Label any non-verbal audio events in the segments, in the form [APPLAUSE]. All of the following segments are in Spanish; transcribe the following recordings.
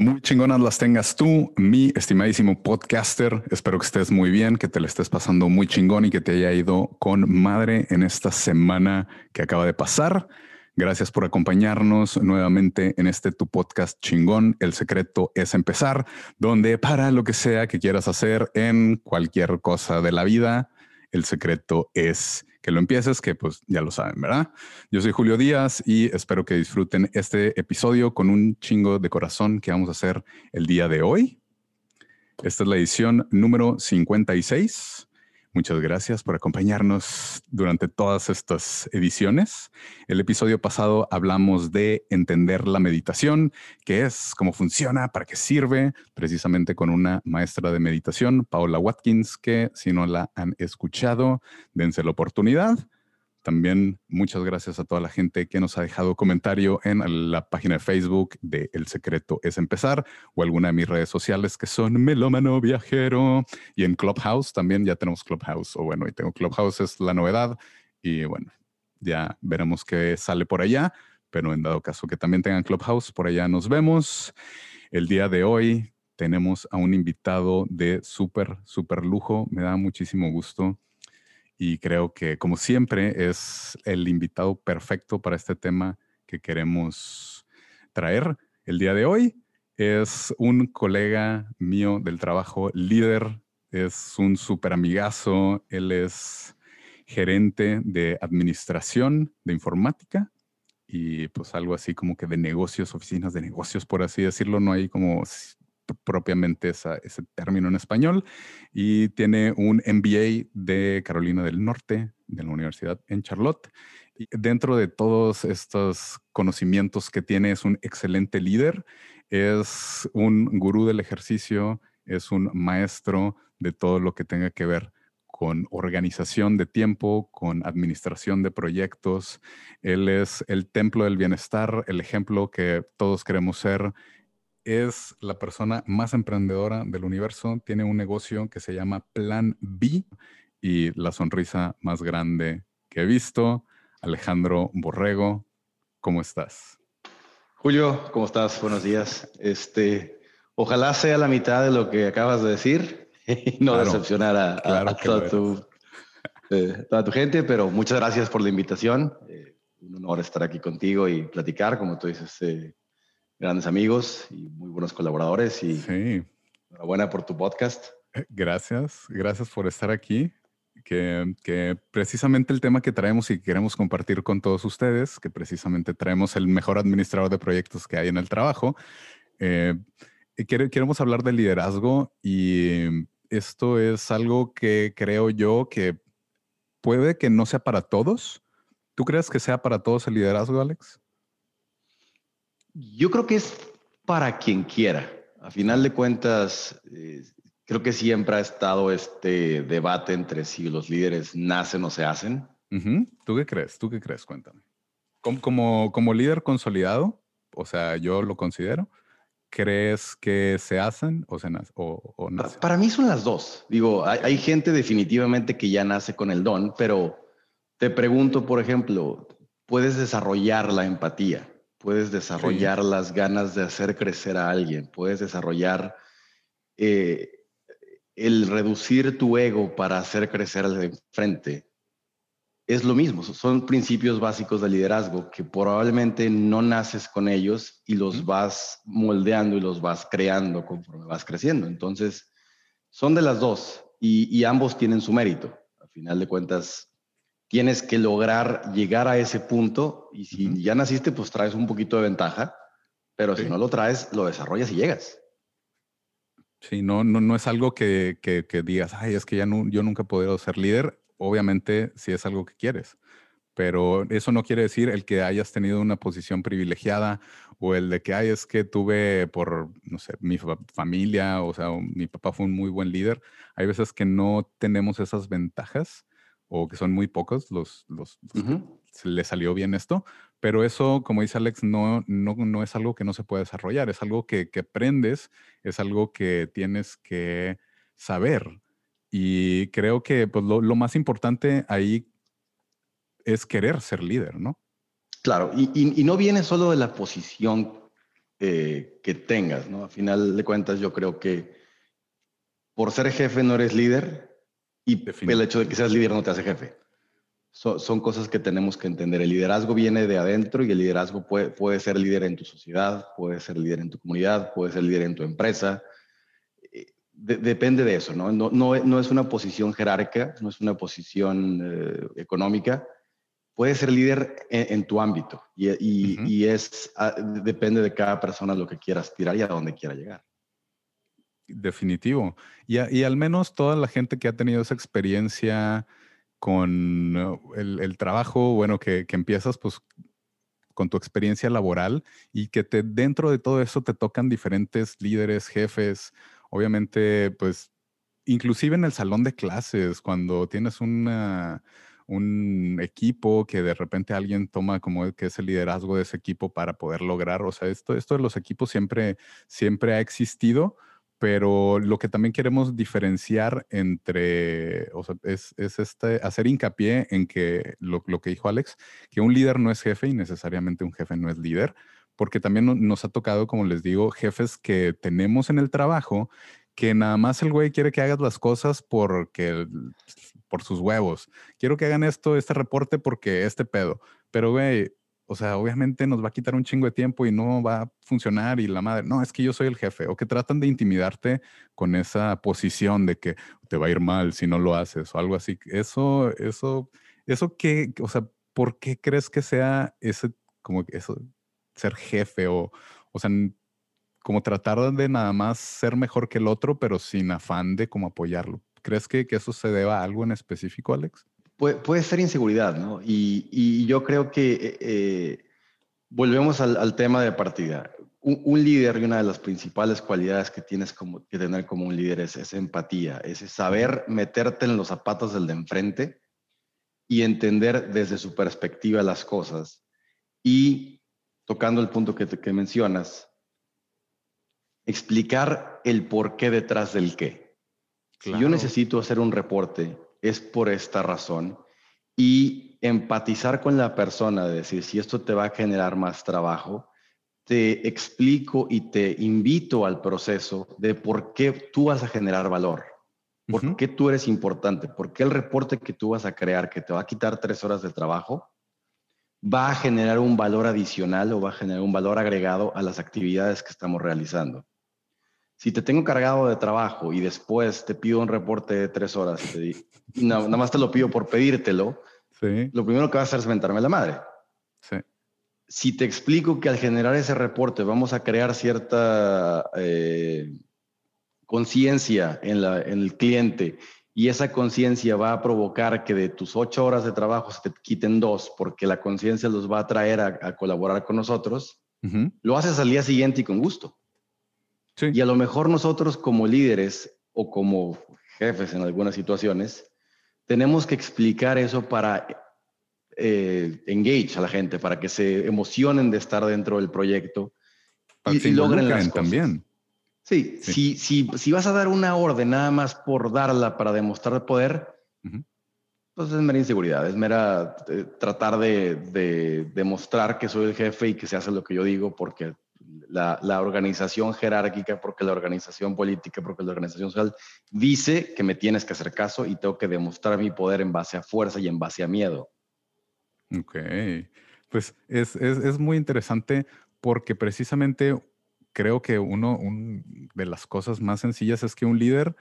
Muy chingonas las tengas tú, mi estimadísimo podcaster. Espero que estés muy bien, que te le estés pasando muy chingón y que te haya ido con madre en esta semana que acaba de pasar. Gracias por acompañarnos nuevamente en este tu podcast chingón. El secreto es empezar, donde para lo que sea que quieras hacer en cualquier cosa de la vida, el secreto es que lo empieces, que pues ya lo saben, ¿verdad? Yo soy Julio Díaz y espero que disfruten este episodio con un chingo de corazón que vamos a hacer el día de hoy. Esta es la edición número 56. Muchas gracias por acompañarnos durante todas estas ediciones. El episodio pasado hablamos de entender la meditación, qué es, cómo funciona, para qué sirve, precisamente con una maestra de meditación, Paula Watkins, que si no la han escuchado, dense la oportunidad. También muchas gracias a toda la gente que nos ha dejado comentario en la página de Facebook de El Secreto es Empezar o alguna de mis redes sociales que son Melómano Viajero. Y en Clubhouse también ya tenemos Clubhouse o bueno, y tengo Clubhouse es la novedad. Y bueno, ya veremos qué sale por allá, pero en dado caso que también tengan Clubhouse, por allá nos vemos. El día de hoy tenemos a un invitado de súper, súper lujo, me da muchísimo gusto y creo que como siempre es el invitado perfecto para este tema que queremos traer el día de hoy. Es un colega mío del trabajo, líder, es un súper amigazo, él es gerente de administración de informática y pues algo así como que de negocios, oficinas de negocios, por así decirlo, no hay como propiamente ese término en español, y tiene un MBA de Carolina del Norte, de la Universidad en Charlotte. Dentro de todos estos conocimientos que tiene, es un excelente líder, es un gurú del ejercicio, es un maestro de todo lo que tenga que ver con organización de tiempo, con administración de proyectos. Él es el templo del bienestar, el ejemplo que todos queremos ser es la persona más emprendedora del universo. Tiene un negocio que se llama Plan B y la sonrisa más grande que he visto. Alejandro Borrego, ¿cómo estás? Julio, ¿cómo estás? Buenos días. Este, ojalá sea la mitad de lo que acabas de decir [LAUGHS] y no decepcionar a, toda, tu, eh, toda, tu, gente, pero muchas gracias por la invitación. Eh, un honor estar aquí contigo y platicar, como tú dices, eh, grandes amigos y muy buenos colaboradores. Y sí. enhorabuena por tu podcast. Eh, gracias, gracias por estar aquí. Que, que, precisamente el tema que traemos y queremos compartir con todos ustedes, que precisamente traemos el mejor administrador de proyectos que hay en el trabajo, eh, queremos hablar de liderazgo y esto es algo que creo yo que puede que no sea para todos. ¿Tú crees que sea para todos el liderazgo, Alex? Yo creo que es para quien quiera. A final de cuentas, eh, creo que siempre ha estado este debate entre si los líderes nacen o se hacen. ¿Tú qué crees? ¿Tú qué crees? Cuéntame. Como, como, líder consolidado, o sea, yo lo considero, ¿crees que se hacen o se nacen? O, Para mí son las dos. Digo, hay, hay gente definitivamente que ya nace con el don, pero te pregunto, por ejemplo, ¿puedes desarrollar la empatía? Puedes desarrollar las ganas de hacer crecer a alguien, puedes desarrollar eh, el reducir tu ego para hacer crecer al de enfrente. Es lo mismo, son principios básicos de liderazgo que probablemente no naces con ellos y los vas moldeando y los vas creando conforme vas creciendo. Entonces, son de las dos y, y ambos tienen su mérito. Al final de cuentas, tienes que lograr llegar a ese punto y si ya naciste, pues traes un poquito de ventaja, pero si no lo traes, lo desarrollas y llegas. Sí, no, no, no es algo que, que, digas, ay, es que ya no, yo nunca he podido ser líder. Obviamente, si es algo que quieres, pero eso no quiere decir el que hayas tenido una posición privilegiada o el de que, ay, es que tuve por, no sé, mi familia, o sea, mi papá fue un muy buen líder. Hay veces que no tenemos esas ventajas o que son muy pocos los, los, se le salió bien esto, pero eso, como dice Alex, no, no, no es algo que no se puede desarrollar, es algo que, que aprendes, es algo que tienes que saber. Y creo que pues, lo, lo, más importante ahí es querer ser líder, ¿no? Claro, y, y, y no viene solo de la posición eh, que tengas, ¿no? A final de cuentas, yo creo que por ser jefe no eres líder y el hecho de que seas líder no te hace jefe. son cosas que tenemos que entender. El liderazgo viene de adentro y el liderazgo puede, puede ser líder en tu sociedad, puede ser líder en tu comunidad, puede ser líder en tu empresa. Eh, depende de eso, ¿no? No, no, no, es una posición jerárquica, no es una posición eh, económica, puedes ser líder en, tu ámbito y, y, es, ah, depende de cada persona lo que quiera aspirar y a dónde quiera llegar. Definitivo. Y, al menos toda la gente que ha tenido esa experiencia con el, el trabajo, bueno, que, empiezas pues con tu experiencia laboral y que te, dentro de todo eso te tocan diferentes líderes, jefes, obviamente pues inclusive en el salón de clases, cuando tienes un equipo que de repente alguien toma como que es el liderazgo de ese equipo para poder lograr, o sea, esto, esto de los equipos siempre, siempre ha existido, pero lo que también queremos diferenciar entre, o sea, es, es este, hacer hincapié en que lo, lo, que dijo Alex, que un líder no es jefe y necesariamente un jefe no es líder, porque también nos ha tocado, como les digo, jefes que tenemos en el trabajo que nada más el güey quiere que hagas las cosas porque por sus huevos. Quiero que hagan esto, este reporte porque este pedo. Pero güey, o sea, obviamente nos va a quitar un chingo de tiempo y no va a funcionar y la madre, no, es que yo soy el jefe o que tratan de intimidarte con esa posición de que te va a ir mal si no lo haces o algo así. Eso, eso, eso que, o sea, ¿por qué crees que sea ese, como eso, ser jefe o, o sea, como tratar de nada más ser mejor que el otro, pero sin afán de como apoyarlo. ¿Crees que, que eso se deba a algo en específico, Alex? Puede, puede ser inseguridad, ¿no? Y, y yo creo que eh, eh, volvemos al, al, tema de partida. Un, un, líder y una de las principales cualidades que tienes como, que tener como un líder es esa empatía, es saber meterte en los zapatos del de enfrente y entender desde su perspectiva las cosas. Y tocando el punto que, que mencionas, explicar el por qué detrás del qué. Si yo necesito hacer un reporte, es por esta razón. Y empatizar con la persona, decir, si esto te va a generar más trabajo, te explico y te invito al proceso de por qué tú vas a generar valor, por qué tú eres importante, por qué el reporte que tú vas a crear, que te va a quitar tres horas de trabajo, va a generar un valor adicional o va a generar un valor agregado a las actividades que estamos realizando. Si te tengo cargado de trabajo y después te pido un reporte de tres horas y, nada más te lo pido por pedírtelo, lo primero que vas a hacer es mentarme la madre. Si te explico que al generar ese reporte vamos a crear cierta eh, conciencia en, en el cliente y esa conciencia va a provocar que de tus ocho horas de trabajo se te quiten dos porque la conciencia los va a traer a, colaborar con nosotros, lo haces al día siguiente y con gusto. Y a lo mejor nosotros como líderes o como jefes en algunas situaciones, tenemos que explicar eso para eh, engage a la gente, para que se emocionen de estar dentro del proyito y, y logren las cosas. también. Sí, Si, si, si, vas a dar una orden nada más por darla para demostrar poder, pues es mera inseguridad, es mera eh, tratar de, de, demostrar que soy el jefe y que se hace lo que yo digo porque la, organización jerárquica, porque la organización política, porque la organización social dice que me tienes que hacer caso y tengo que demostrar mi poder en base a fuerza y en base a miedo. Ok, pues es, es, es muy interesante porque precisamente creo que uno de las cosas más sencillas es que un líder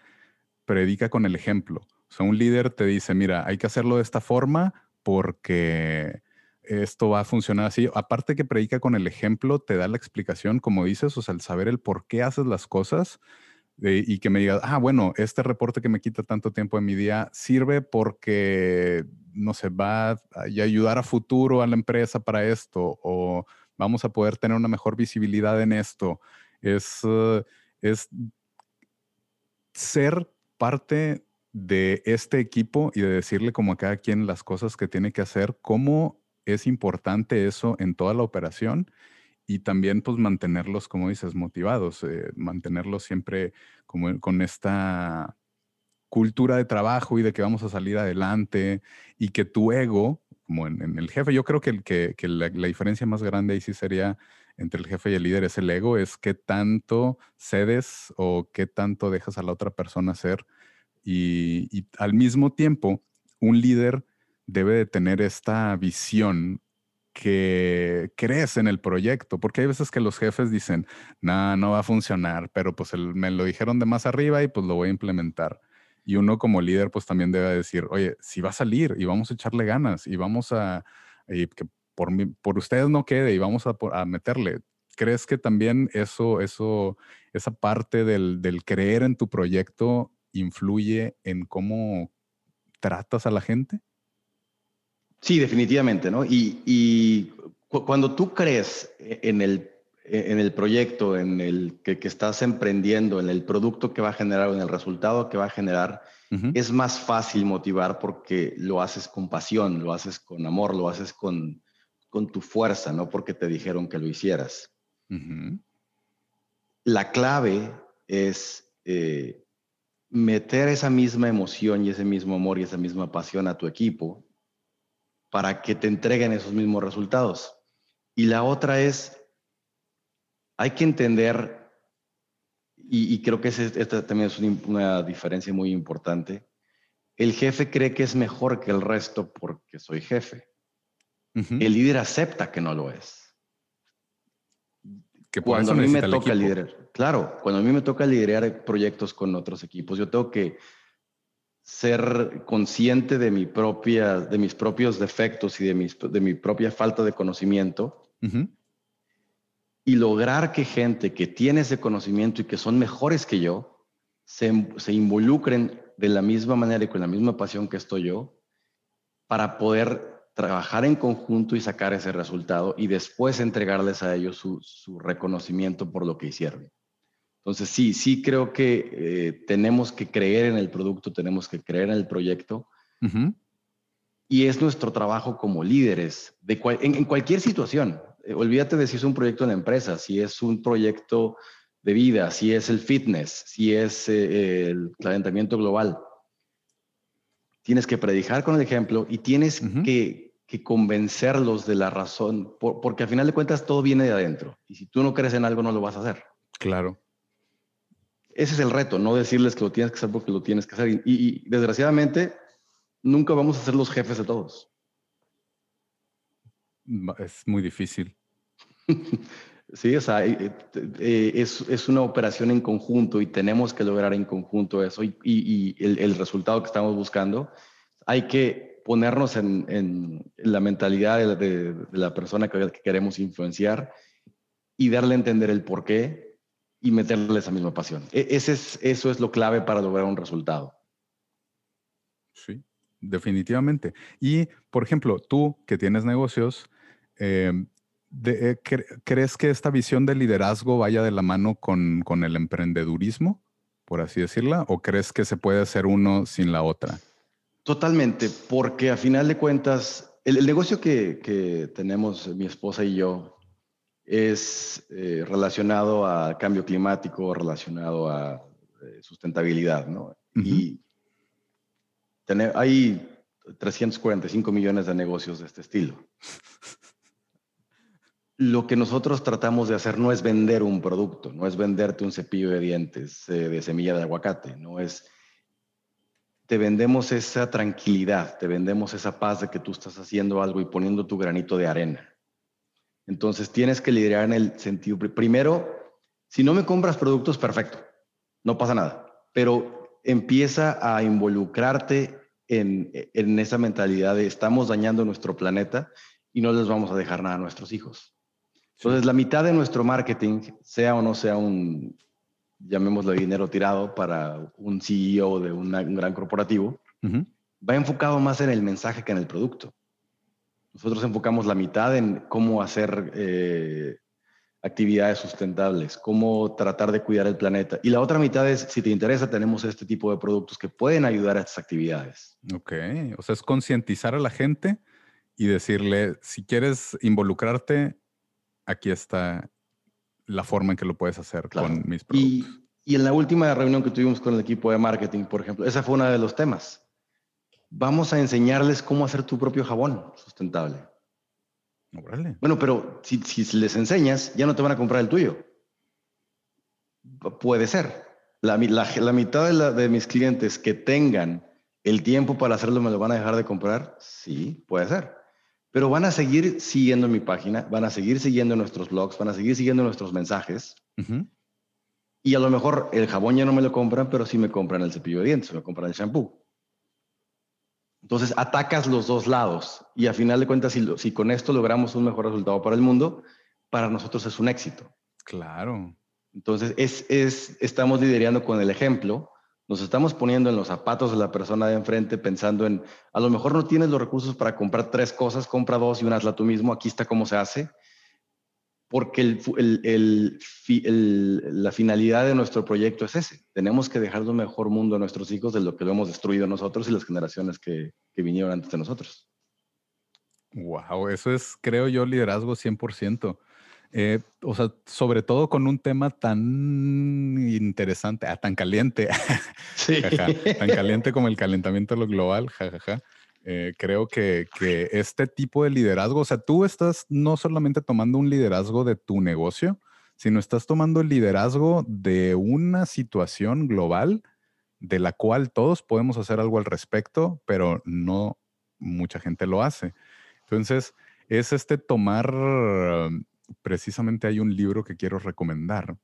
predica con el ejemplo. O sea, un líder te dice, mira, hay que hacerlo de esta forma porque esto va a funcionar así. Aparte que predica con el ejemplo, te da la explicación, como dices, o sea, el saber el por qué haces las cosas eh, y que me digas, ah, bueno, este reporte que me quita tanto tiempo de mi día sirve porque, no sé, va a ayudar a futuro a la empresa para esto o vamos a poder tener una mejor visibilidad en esto. Es, uh, es ser parte de este equipo y de decirle como a cada quien las cosas que tiene que hacer, cómo es importante eso en toda la operación y también pues mantenerlos, como dices, motivados, eh, mantenerlos siempre como con esta cultura de trabajo y de que vamos a salir adelante y que tu ego, como en, el jefe, yo creo que, que, la, diferencia más grande ahí sí sería entre el jefe y el líder, es el ego, es qué tanto cedes o qué tanto dejas a la otra persona hacer y, al mismo tiempo, un líder debe de tener esta visión que crees en el proyecto, porque hay veces que los jefes dicen, no, no va a funcionar, pero pues me lo dijeron de más arriba y pues lo voy a implementar. Y uno como líder pues también debe decir, oye, si va a salir y vamos a echarle ganas y vamos a, que por, por ustedes no quede y vamos a, a, meterle. ¿Crees que también eso, eso, esa parte del, del creer en tu proyecto influye en cómo tratas a la gente? Sí, definitivamente, ¿no? Y, cuando tú crees en el, en el proyecto, en el que, estás emprendiendo, en el producto que va a generar, en el resultado que va a generar, es más fácil motivar porque lo haces con pasión, lo haces con amor, lo haces con, con tu fuerza, no porque te dijeron que lo hicieras. La clave es eh, meter esa misma emoción y ese mismo amor y esa misma pasión a tu equipo para que te entreguen esos mismos resultados. Y la otra es, hay que entender, y, creo que esta también es una diferencia muy importante, el jefe cree que es mejor que el resto porque soy jefe. El líder acepta que no lo es que cuando a mí me toca liderar, claro, cuando a mí me toca liderar proyectos con otros equipos, yo tengo que ser consciente de mi propia, de mis propios defectos y de, mis, de mi propia falta de conocimiento y lograr que gente que tiene ese conocimiento y que son mejores que yo se, se involucren de la misma manera y con la misma pasión que estoy yo para poder trabajar en conjunto y sacar ese resultado y después entregarles a ellos su, reconocimiento por lo que hicieron. Entonces, sí, sí creo que eh, tenemos que creer en el producto, tenemos que creer en el proyecto. Y es nuestro trabajo como líderes de en, cualquier situación. Eh, olvídate de si es un proyecto en la empresa, si es un proyecto de vida, si es el fitness, si es eh, el calentamiento global. Tienes que predicar con el ejemplo y tienes que que convencerlos de la razón, porque al final de cuentas todo viene de adentro. Y si tú no crees en algo, no lo vas a hacer. Claro. Ese es el reto, no decirles que lo tienes que hacer porque lo tienes que hacer. Y, desgraciadamente, nunca vamos a ser los jefes de todos. Es muy difícil. [LAUGHS] sí, o sea, eh, eh, es, es, una operación en conjunto y tenemos que lograr en conjunto eso y, y el, el resultado que estamos buscando. Hay que ponernos en, la mentalidad de, la persona que, queremos influenciar y darle a entender el por qué y meterle esa misma pasión. E, ese es, eso es lo clave para lograr un resultado. Sí, definitivamente. Y, por ejemplo, tú que tienes negocios, em, eh, ¿crees que esta visión de liderazgo vaya de la mano con, con el emprendedurismo, por así decirla? ¿O crees que se puede hacer uno sin la otra? Totalmente, porque a final de cuentas, el, negocio que, tenemos mi esposa y yo es eh, relacionado a cambio climático, relacionado a eh, sustentabilidad, ¿no? Y hay 345 millones de negocios de este estilo. Lo que nosotros tratamos de hacer no es vender un producto, no es venderte un cepillo de dientes eh, de semilla de aguacate, no es te vendemos esa tranquilidad, te vendemos esa paz de que tú estás haciendo algo y poniendo tu granito de arena. Entonces tienes que liderar en el sentido, primero, si no me compras productos, perfecto, no pasa nada, pero empieza a involucrarte en, en esa mentalidad de estamos dañando nuestro planeta y no les vamos a dejar nada a nuestros hijos. Entonces, la mitad de nuestro marketing, sea o no sea un, llamémoslo dinero tirado para un CEO de un gran corporativo, va enfocado más en el mensaje que en el producto. Nosotros enfocamos la mitad en cómo hacer, eh, actividades sustentables, cómo tratar de cuidar el planeta. Y la otra mitad es, si te interesa, tenemos este tipo de productos que pueden ayudar a estas actividades. Ok, o sea, es concientizar a la gente y decirle, si quieres involucrarte, aquí está la forma en que lo puedes hacer con mis productos. Y, en la última reunión que tuvimos con el equipo de marketing, por ejemplo, esa fue uno de los temas. Vamos a enseñarles cómo hacer tu propio jabón sustentable. Bueno, pero si, les enseñas, ya no te van a comprar el tuyo. Puede ser. La, mitad de, de, mis clientes que tengan el tiempo para hacerlo me lo van a dejar de comprar. Sí, puede ser. Pero van a seguir siguiendo mi página, van a seguir siguiendo nuestros blogs, van a seguir siguiendo nuestros mensajes. Y a lo mejor el jabón ya no me lo compran, pero sí me compran el cepillo de dientes, me compran el shampoo. Entonces atacas los dos lados y a final de cuentas, si, si con esto logramos un mejor resultado para el mundo, para nosotros es un éxito. Claro. Entonces es, es, estamos liderando con el ejemplo nos estamos poniendo en los zapatos de la persona de enfrente pensando en, a lo mejor no tienes los recursos para comprar tres cosas, compra dos y una hazla tú mismo, aquí está cómo se hace, porque el, la finalidad de nuestro proyecto es ese. Tenemos que dejar un mejor mundo a nuestros hijos de lo que lo hemos destruido nosotros y las generaciones que, que vinieron antes de nosotros. Wow, eso es, creo yo, liderazgo 100%. Eh, o sea, sobre todo con un tema tan interesante, ah, tan caliente, [LAUGHS] tan caliente como el calentamiento lo global, jajaja. Eh, creo que, que, este tipo de liderazgo, o sea, tú estás no solamente tomando un liderazgo de tu negocio, sino estás tomando el liderazgo de una situación global de la cual todos podemos hacer algo al respecto, pero no mucha gente lo hace. Entonces, es este tomar precisamente hay un libro que quiero recomendar,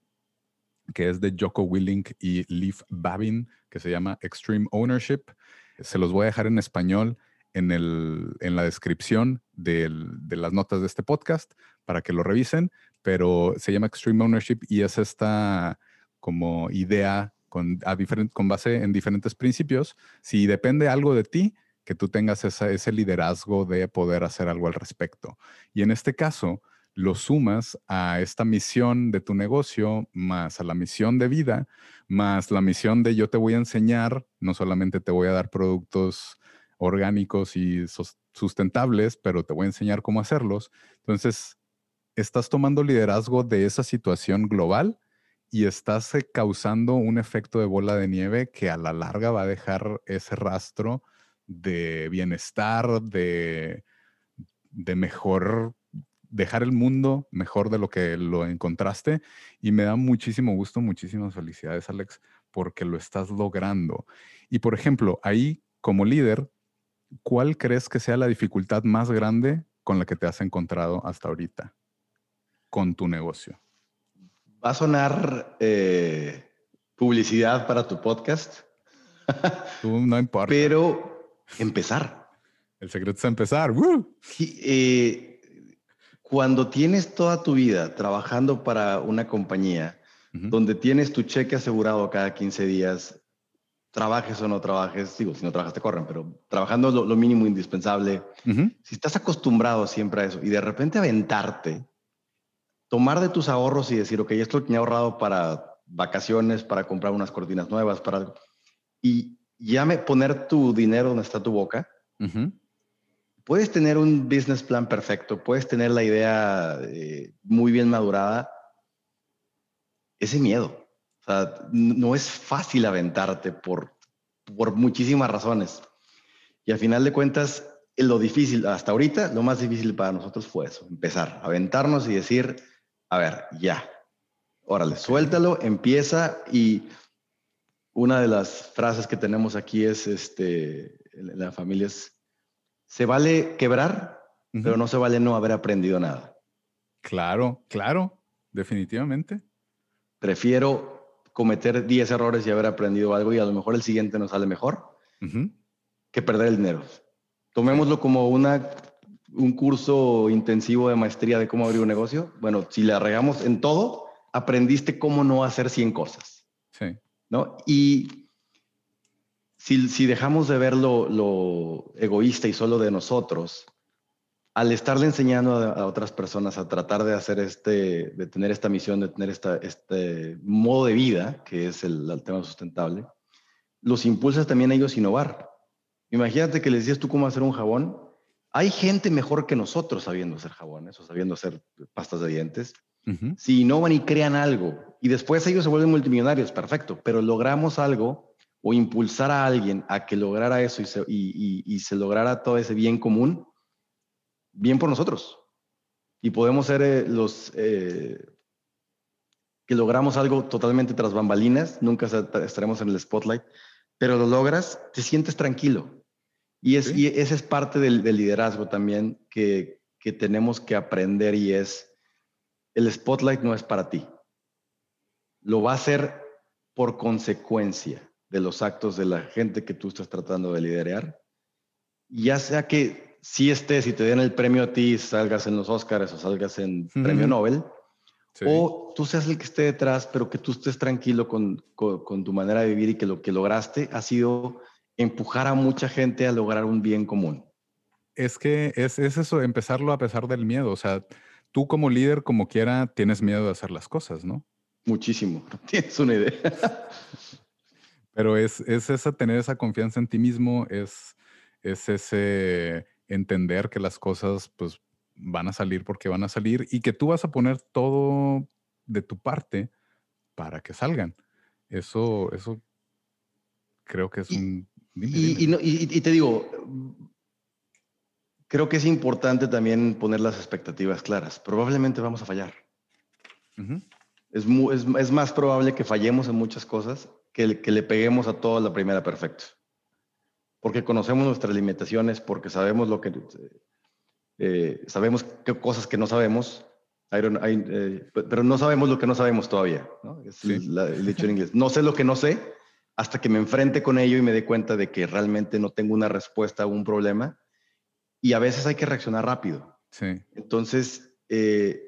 que es de Joko Willink y Leaf Babin, que se llama Extreme Ownership. Se los voy a dejar en español en, el, en la descripción de las notas de este podcast para que lo revisen, pero se llama Extreme Ownership y es esta como idea con, a con base en diferentes principios. Si depende algo de ti, que tú tengas ese liderazgo de poder hacer algo al respecto. Y en este caso, lo sumas a esta misión de tu negocio, más a la misión de vida, más la misión de yo te voy a enseñar, no solamente te voy a dar productos orgánicos y sustentables, pero te voy a enseñar cómo hacerlos. Entonces, estás tomando liderazgo de esa situación global y estás eh, causando un efecto de bola de nieve que a la larga va a dejar ese rastro de bienestar, de, de mejor dejar el mundo mejor de lo que lo encontraste y me da muchísimo gusto, muchísimas felicidades Alex, porque lo estás logrando. Y por ejemplo, ahí como líder, ¿cuál crees que sea la dificultad más grande con la que te has encontrado hasta ahorita con tu negocio? Va a sonar eh, publicidad para tu podcast. no importa. Pero empezar. El secreto es empezar. Eh, cuando tienes toda tu vida trabajando para una compañía donde tienes tu cheque asegurado cada 15 días, trabajes o no trabajes, digo, si no trabajas te corren, pero trabajando lo, mínimo indispensable, si estás acostumbrado siempre a eso y de repente aventarte, tomar de tus ahorros y decir, ok, esto lo tenía ahorrado para vacaciones, para comprar unas cortinas nuevas, para... Y ya me poner tu dinero donde está tu boca, puedes tener un business plan perfecto, puedes tener la idea eh, muy bien madurada, ese miedo. O sea, no es fácil aventarte por, por muchísimas razones. Y al final de cuentas, lo difícil, hasta ahorita, lo más difícil para nosotros fue eso, empezar, aventarnos y decir, a ver, ya, órale, suéltalo, empieza y una de las frases que tenemos aquí es, este, la familia es, se vale quebrar, pero no se vale no haber aprendido nada. Claro, claro, definitivamente. Prefiero cometer 10 errores y haber aprendido algo y a lo mejor el siguiente nos sale mejor que perder el dinero. Tomémoslo como una, un curso intensivo de maestría de cómo abrir un negocio. Bueno, si le arregamos en todo, aprendiste cómo no hacer 100 cosas. Sí. ¿no? Y si, dejamos de ver lo, egoísta y solo de nosotros, al estarle enseñando a, otras personas a tratar de hacer este, de tener esta misión, de tener esta, este modo de vida, que es el, el tema sustentable, los impulsas también a ellos a innovar. Imagínate que les dices tú cómo hacer un jabón. Hay gente mejor que nosotros sabiendo hacer jabones o sabiendo hacer pastas de dientes. Si innovan y crean algo y después ellos se vuelven multimillonarios, perfecto, pero logramos algo o impulsar a alguien a que lograra eso y se, y, se lograra todo ese bien común, bien por nosotros. Y podemos ser eh, los eh, que logramos algo totalmente tras bambalinas, nunca estaremos en el spotlight, pero lo logras, te sientes tranquilo. Y, es, y ese es parte del, liderazgo también que, que, tenemos que aprender y es, el spotlight no es para ti. Lo va a hacer por consecuencia de los actos de la gente que tú estás tratando de liderar. Ya sea que si estés y te den el premio a ti, salgas en los Oscars o salgas en premio Nobel, o tú seas el que esté detrás, pero que tú estés tranquilo con, con, tu manera de vivir y que lo que lograste ha sido empujar a mucha gente a lograr un bien común. Es que es, es eso, empezarlo a pesar del miedo. O sea, tú como líder, como quiera, tienes miedo de hacer las cosas, ¿no? Muchísimo. [LAUGHS] Tienes una idea. [LAUGHS] Pero es, es esa, tener esa confianza en ti mismo, es, es ese entender que las cosas, pues, van a salir porque van a salir y que tú vas a poner todo de tu parte para que salgan. Eso, eso creo que es un... y, te digo, creo que es importante también poner las expectativas claras. Probablemente vamos a fallar. es, es, más probable que fallemos en muchas cosas que, que le peguemos a todo a la primera perfecto. Porque conocemos nuestras limitaciones, porque sabemos lo que eh, sabemos qué cosas que no sabemos, eh, pero no sabemos lo que no sabemos todavía. ¿no? Es el dicho en inglés. No sé lo que no sé hasta que me enfrente con ello y me dé cuenta de que realmente no tengo una respuesta a un problema. Y a veces hay que reaccionar rápido. Sí. Entonces, eh,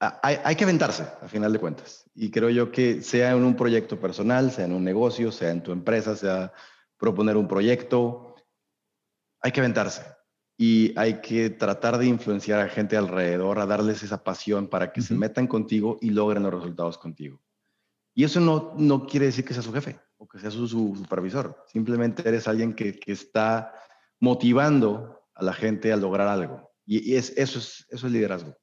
hay, hay, que aventarse, a final de cuentas. Y creo yo que sea en un proyecto personal, sea en un negocio, sea en tu empresa, sea proponer un proyecto, hay que aventarse y hay que tratar de influenciar a gente alrededor, a darles esa pasión para que se metan contigo y logren los resultados contigo. Y eso no, no quiere decir que sea su jefe o que sea su, supervisor. Simplemente eres alguien que, que, está motivando a la gente a lograr algo. Y, es, eso, es, eso es liderazgo.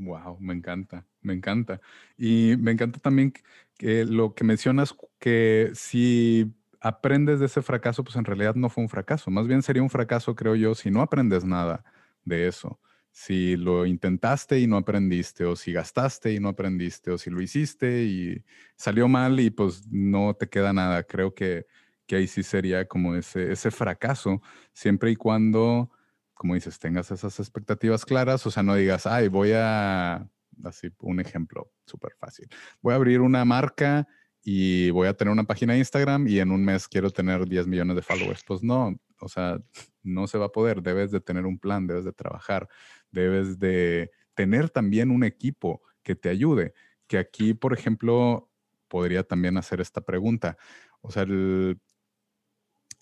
Wow, me encanta, me encanta. Y me encanta también que lo que mencionas, que si aprendes de ese fracaso, pues en realidad no fue un fracaso. Más bien sería un fracaso, creo yo, si no aprendes nada de eso. Si lo intentaste y no aprendiste, o si gastaste y no aprendiste, o si lo hiciste y salió mal y pues no te queda nada. Creo que, que ahí sí sería como ese, ese fracaso, siempre y cuando, como dices, tengas esas expectativas claras, o sea, no digas, ay, voy a, así un ejemplo súper fácil, voy a abrir una marca y voy a tener una página de Instagram y en un mes quiero tener 10 millones de followers. Pues no, o sea, no se va a poder. Debes de tener un plan, debes de trabajar, debes de tener también un equipo que te ayude. Que aquí, por ejemplo, podría también hacer esta pregunta. O sea,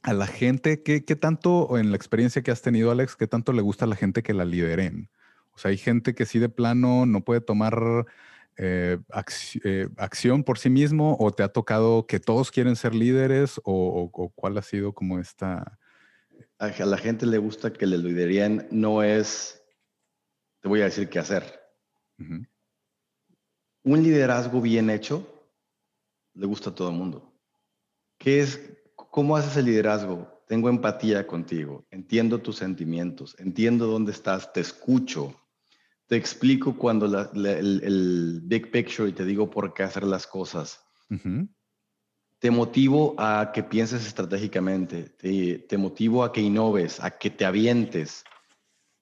a la gente, ¿qué, ¿qué, tanto, en la experiencia que has tenido, Alex, qué tanto le gusta a la gente que la lideren? O sea, hay gente que sí de plano no puede tomar eh, eh, acción por sí mismo o te ha tocado que todos quieren ser líderes o, cuál ha sido como esta... A la gente le gusta que le liderían, no es, te voy a decir qué hacer. Un liderazgo bien hecho le gusta a todo el mundo. ¿Qué es, ¿Cómo haces el liderazgo? Tengo empatía contigo, entiendo tus sentimientos, entiendo dónde estás, te escucho, te explico cuando el, big picture y te digo por qué hacer las cosas. Te motivo a que pienses estratégicamente, te, motivo a que innoves, a que te avientes.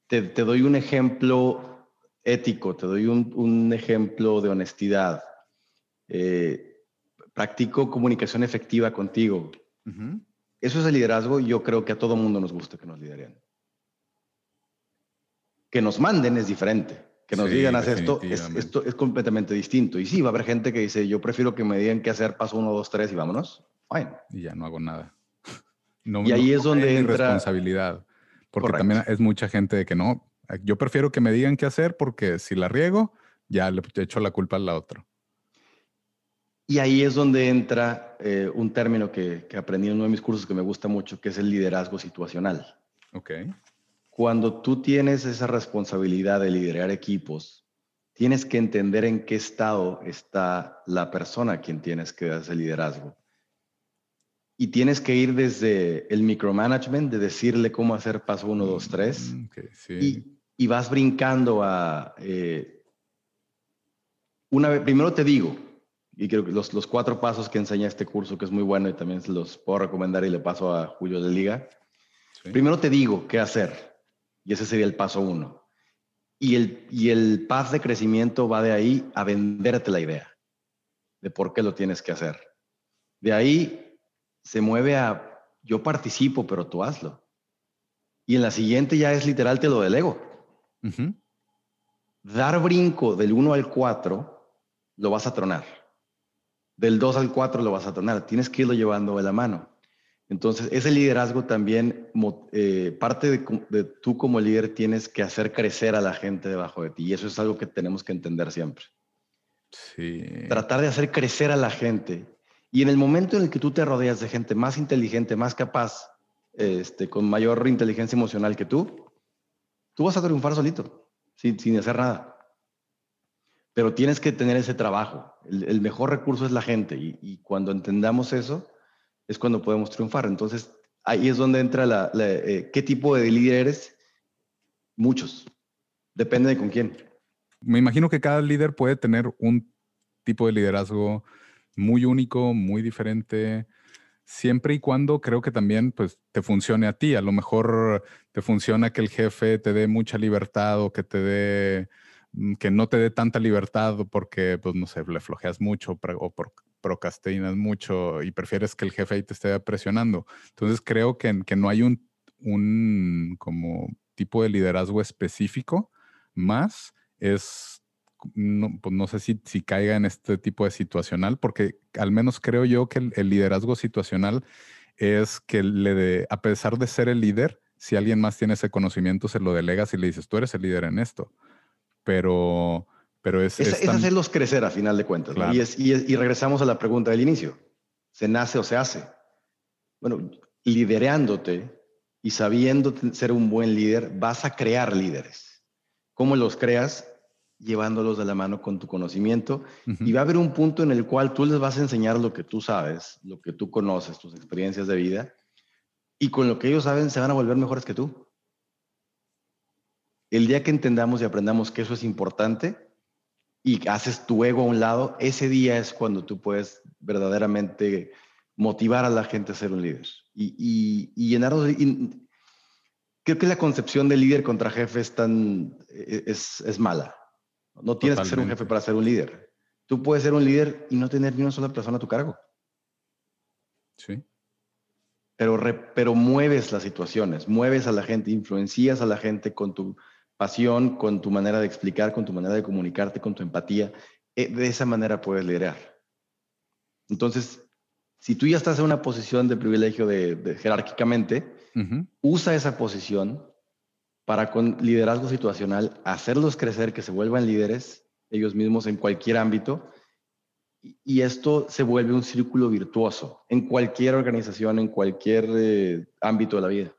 Te, doy un ejemplo ético, te doy un, ejemplo de honestidad. Eh, practico comunicación efectiva contigo. Eso es el liderazgo y yo creo que a todo mundo nos gusta que nos lideren que nos manden es diferente. Que nos digan, haz esto, es, esto es completamente distinto. Y sí, va a haber gente que dice, yo prefiero que me digan qué hacer, paso uno, dos, tres y vámonos. Fine. Y ya no hago nada. [LAUGHS] y ahí es donde entra... responsabilidad. Porque también es mucha gente de que no, yo prefiero que me digan qué hacer porque si la riego, ya le echo la culpa a la otra. Y ahí es donde entra eh, un término que, que, aprendí en uno de mis cursos que me gusta mucho, que es el liderazgo situacional. Ok. Cuando tú tienes esa responsabilidad de liderar equipos, tienes que entender en qué estado está la persona a quien tienes que dar ese liderazgo. Y tienes que ir desde el micromanagement, de decirle cómo hacer paso 1, 2, 3. y, y, vas brincando a... Eh, una vez, primero te digo, y creo que los, los, cuatro pasos que enseña este curso, que es muy bueno y también se los puedo recomendar y le paso a Julio de Liga. Primero te digo qué hacer, y ese sería el paso uno. Y el, y el path de crecimiento va de ahí a venderte la idea de por qué lo tienes que hacer. De ahí se mueve a yo participo, pero tú hazlo. Y en la siguiente ya es literal, te lo delego. Dar brinco del 1 al 4 lo vas a tronar. Del 2 al 4 lo vas a tronar. Tienes que irlo llevando de la mano. Entonces, ese liderazgo también, eh, parte de, tú como líder tienes que hacer crecer a la gente debajo de ti. Y eso es algo que tenemos que entender siempre. Sí. Tratar de hacer crecer a la gente. Y en el momento en el que tú te rodeas de gente más inteligente, más capaz, este, con mayor inteligencia emocional que tú, tú vas a triunfar solito, sin, sin hacer nada. Pero tienes que tener ese trabajo. El, mejor recurso es la gente. y cuando entendamos eso, es cuando podemos triunfar. Entonces, ahí es donde entra la, eh, qué tipo de líder eres. Muchos. Depende de con quién. Me imagino que cada líder puede tener un tipo de liderazgo muy único, muy diferente, siempre y cuando creo que también pues te funcione a ti. A lo mejor te funciona que el jefe te dé mucha libertad o que te dé que no te dé tanta libertad porque, pues, no sé, le flojeas mucho o por, procrastinas mucho y prefieres que el jefe ahí te esté presionando. Entonces creo que, que no hay un, un como tipo de liderazgo específico, más es, no, pues no sé si, si caiga en este tipo de situacional, porque al menos creo yo que el, liderazgo situacional es que le a pesar de ser el líder, si alguien más tiene ese conocimiento, se lo delegas y le dices, tú eres el líder en esto. Pero pero es, es, hacerlos crecer a final de cuentas. Y, es, y, regresamos a la pregunta del inicio. ¿Se nace o se hace? Bueno, liderándote y sabiendo ser un buen líder, vas a crear líderes. ¿Cómo los creas? Llevándolos de la mano con tu conocimiento. Y va a haber un punto en el cual tú les vas a enseñar lo que tú sabes, lo que tú conoces, tus experiencias de vida. Y con lo que ellos saben, se van a volver mejores que tú. El día que entendamos y aprendamos que eso es importante, y haces tu ego a un lado, ese día es cuando tú puedes verdaderamente motivar a la gente a ser un líder y, y, y llenarnos. creo que la concepción de líder contra jefe es tan e, es, es mala. No tienes que ser un jefe para ser un líder. Tú puedes ser un líder y no tener ni una sola persona a tu cargo. Sí. Pero, pero mueves las situaciones, mueves a la gente, influencias a la gente con tu pasión, con tu manera de explicar, con tu manera de comunicarte, con tu empatía. Eh, de esa manera puedes liderar. Entonces, si tú ya estás en una posición de privilegio de, jerárquicamente, usa esa posición para con liderazgo situacional hacerlos crecer, que se vuelvan líderes ellos mismos en cualquier ámbito. Y, esto se vuelve un círculo virtuoso en cualquier organización, en cualquier eh, ámbito de la vida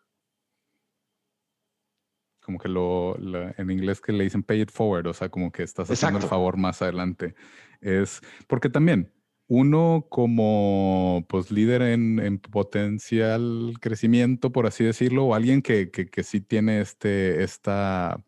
como que lo, en inglés que le dicen pay it forward, o sea, como que estás haciendo el favor más adelante. Es porque también uno como pues líder en, potencial crecimiento, por así decirlo, o alguien que, que, sí tiene este, esta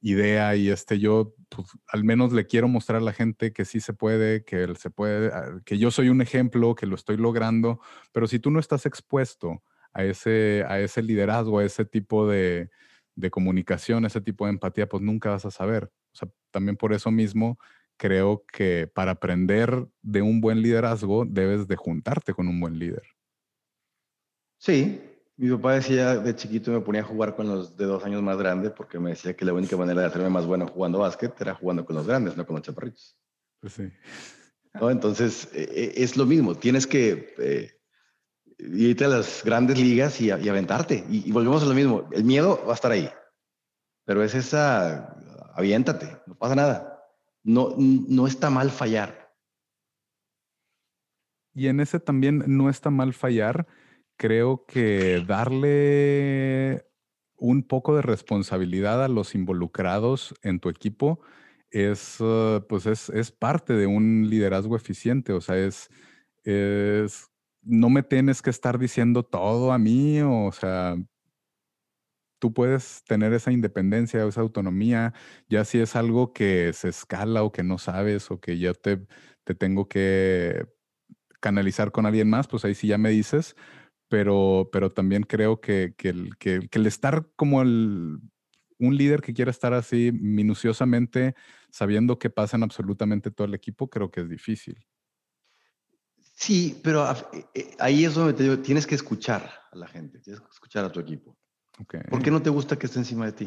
idea y este yo, pues al menos le quiero mostrar a la gente que sí se puede, que se puede, ah, que yo soy un ejemplo, que lo estoy logrando, pero si tú no estás expuesto a ese, a ese liderazgo, a ese tipo de, de comunicación, ese tipo de empatía, pues nunca vas a saber. O sea, también por eso mismo creo que para aprender de un buen liderazgo debes de juntarte con un buen líder. Sí, mi papá decía de chiquito me ponía a jugar con los de dos años más grandes porque me decía que la única manera de hacerme más bueno jugando básquet era jugando con los grandes, no con los chaparritos. Pues sí. ¿No? Entonces, e, e, es lo mismo, tienes que... Eh, irte a las grandes ligas y, aventarte. Y, volvemos a lo mismo. El miedo va a estar ahí. Pero es esa, aviéntate, no pasa nada. No, no está mal fallar. Y en ese también no está mal fallar. Creo que darle un poco de responsabilidad a los involucrados en tu equipo es, uh, pues es, es parte de un liderazgo eficiente. O sea, es, es no me tienes que estar diciendo todo a mí, o sea, tú puedes tener esa independencia esa autonomía, ya si es algo que se escala o que no sabes o que ya te, te tengo que canalizar con alguien más, pues ahí sí ya me dices, pero, pero también creo que, que, el, que, el estar como un líder que quiera estar así minuciosamente, sabiendo que pasa en absolutamente todo el equipo, creo que es difícil. Sí, pero eh, eh, ahí es donde te digo, tienes que escuchar a la gente, tienes que escuchar a tu equipo. ¿Por qué no te gusta que esté encima de ti?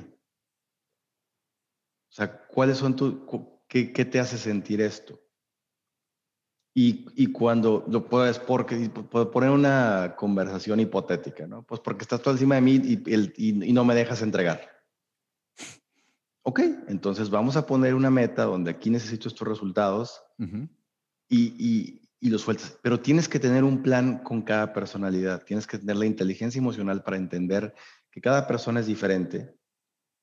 O sea, ¿cuáles son tus, qué, te hace sentir esto? Y, cuando lo puedes, porque puedo poner una conversación hipotética, ¿no? Pues porque estás todo encima de mí y, no me dejas entregar. Ok, entonces vamos a poner una meta donde aquí necesito estos resultados y, y lo sueltas. Pero tienes que tener un plan con cada personalidad. Tienes que tener la inteligencia emocional para entender que cada persona es diferente,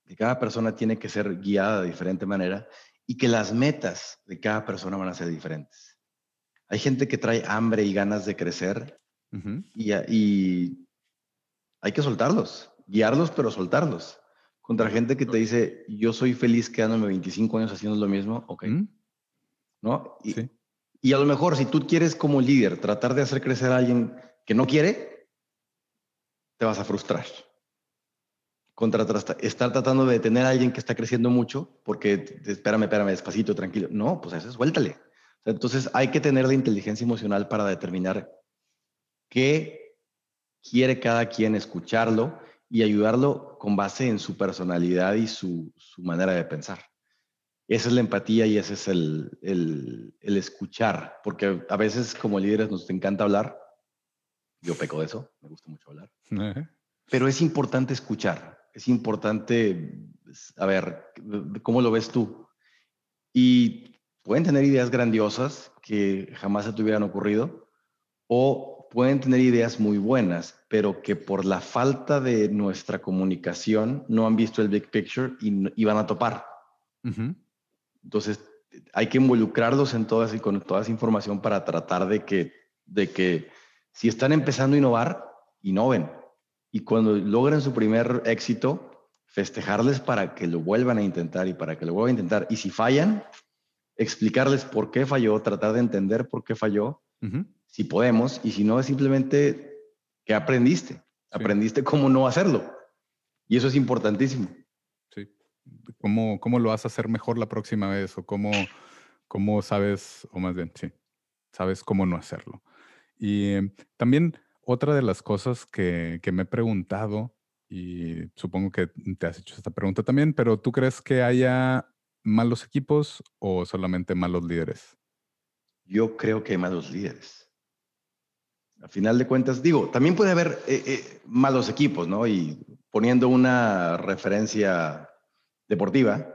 que cada persona tiene que ser guiada de diferente manera y que las metas de cada persona van a ser diferentes. Hay gente que trae hambre y ganas de crecer y, y, hay que soltarlos, guiarlos, pero soltarlos. Contra gente que te dice, yo soy feliz quedándome 25 años haciendo lo mismo, ok. ¿No? Y, sí. Y a lo mejor si tú quieres como líder tratar de hacer crecer a alguien que no quiere, te vas a frustrar. Contra estar tratando de detener a alguien que está creciendo mucho, porque espérame, espérame, despacito, tranquilo. No, pues eso, suéltale. Entonces hay que tener la inteligencia emocional para determinar qué quiere cada quien escucharlo y ayudarlo con base en su personalidad y su manera de pensar. Esa es la empatía y ese es el, el, escuchar, porque a veces como líderes nos encanta hablar. Yo peco de eso, me gusta mucho hablar. Pero es importante escuchar, es importante, a ver, ¿cómo lo ves tú? Y pueden tener ideas grandiosas que jamás se te hubieran ocurrido, o pueden tener ideas muy buenas, pero que por la falta de nuestra comunicación no han visto el big picture y, van a topar. Entonces, hay que involucrarlos en todas y con toda esa información para tratar de que, de que si están empezando a innovar, innoven. Y cuando logren su primer éxito, festejarles para que lo vuelvan a intentar y para que lo vuelvan a intentar. Y si fallan, explicarles por qué falló, tratar de entender por qué falló, si podemos, y si no, es simplemente que aprendiste, aprendiste cómo no hacerlo. Y eso es importantísimo. ¿Cómo, ¿Cómo lo vas a hacer mejor la próxima vez? ¿O cómo, cómo sabes, o más bien, sí, sabes cómo no hacerlo? Y em, también otra de las cosas que, que me he preguntado, y supongo que te has hecho esta pregunta también, pero ¿tú crees que haya malos equipos o solamente malos líderes? Yo creo que hay malos líderes. A final de cuentas, digo, también puede haber eh, eh, malos equipos, ¿no? Y poniendo una referencia deportiva,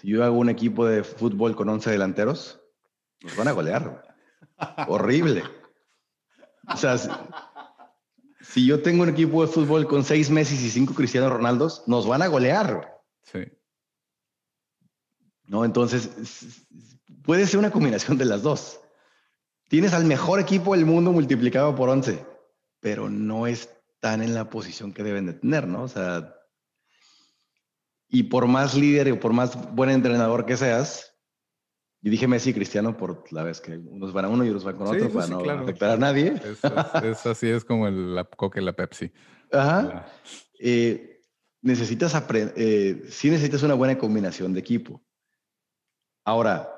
si yo hago un equipo de fútbol con 11 delanteros, nos van a golear. [LAUGHS] Horrible. O sea, si, yo tengo un equipo de fútbol con seis Messi y cinco Cristiano Ronaldos, nos van a golear. Sí. ¿No? Entonces, puede ser una combinación de las dos. Tienes al mejor equipo del mundo multiplicado por 11, pero no están en la posición que deben de tener, ¿no? O sea, y por más líder o por más buen entrenador que seas, y dije Messi Cristiano por la vez que unos van a uno y otros van con otro para no afectar a nadie. Es, así, es como el, la Coca y la Pepsi. Ajá. Eh, necesitas aprender, eh, sí necesitas una buena combinación de equipo. Ahora,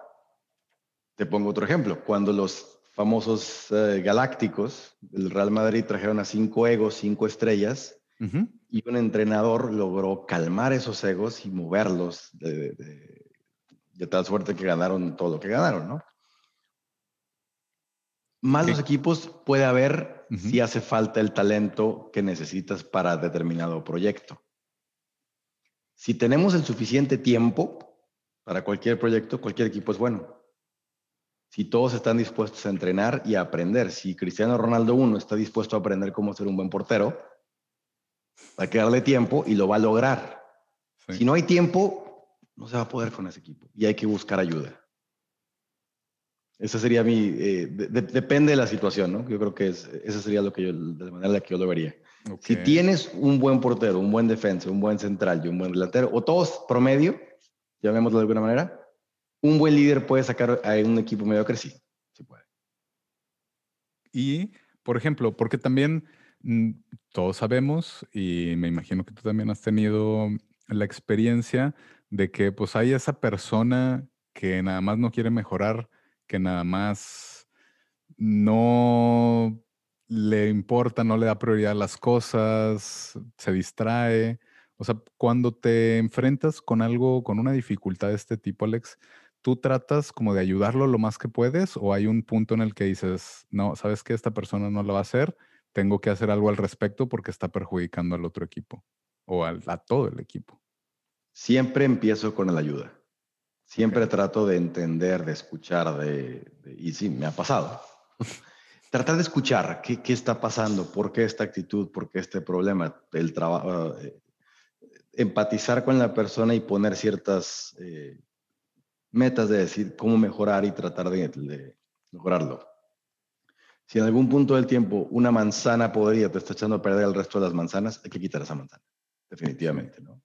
te pongo otro ejemplo. Cuando los famosos eh, galácticos del Real Madrid trajeron a cinco egos, cinco estrellas, y un entrenador logró calmar esos egos y moverlos de, tal suerte que ganaron todo lo que ganaron, ¿no? Malos equipos puede haber sí hace falta el talento que necesitas para determinado proyecto. Si tenemos el suficiente tiempo para cualquier proyecto, cualquier equipo es bueno. Si todos están dispuestos a entrenar y a aprender, si Cristiano Ronaldo uno está dispuesto a aprender cómo ser un buen portero, va a quedarle tiempo y lo va a lograr. Si no hay tiempo, no se va a poder con ese equipo y hay que buscar ayuda. Esa sería mi, eh, depende de la situación, ¿no? Yo creo que es, esa sería lo que yo, de la manera en la que yo lo vería. Si tienes un buen portero, un buen defensa, un buen central y un buen delantero, o todos promedio, llamémoslo de alguna manera, un buen líder puede sacar a un equipo mediocre, sí, sí puede. Y, por ejemplo, porque también todos sabemos, y me imagino que tú también has tenido la experiencia de que pues hay esa persona que nada más no quiere mejorar que nada más no le importa, no le da prioridad a las cosas, se distrae. O sea, cuando te enfrentas con algo, con una dificultad de este tipo, Alex, ¿tú tratas como de ayudarlo lo más que puedes o hay un punto en el que dices, no, sabes que esta persona no lo va a hacer, tengo que hacer algo al respecto porque está perjudicando al otro equipo o a todo el equipo? Siempre empiezo con la ayuda. Siempre trato de entender, de escuchar, de, y sí, me ha pasado. [LAUGHS] Tratar de escuchar qué, qué, está pasando, por qué esta actitud, por qué este problema, el trabajo, eh, empatizar con la persona y poner ciertas eh, metas de decir cómo mejorar y tratar de, de, mejorarlo. Si en algún punto del tiempo una manzana podría te está echando a perder el resto de las manzanas, hay que quitar esa manzana, definitivamente, ¿no?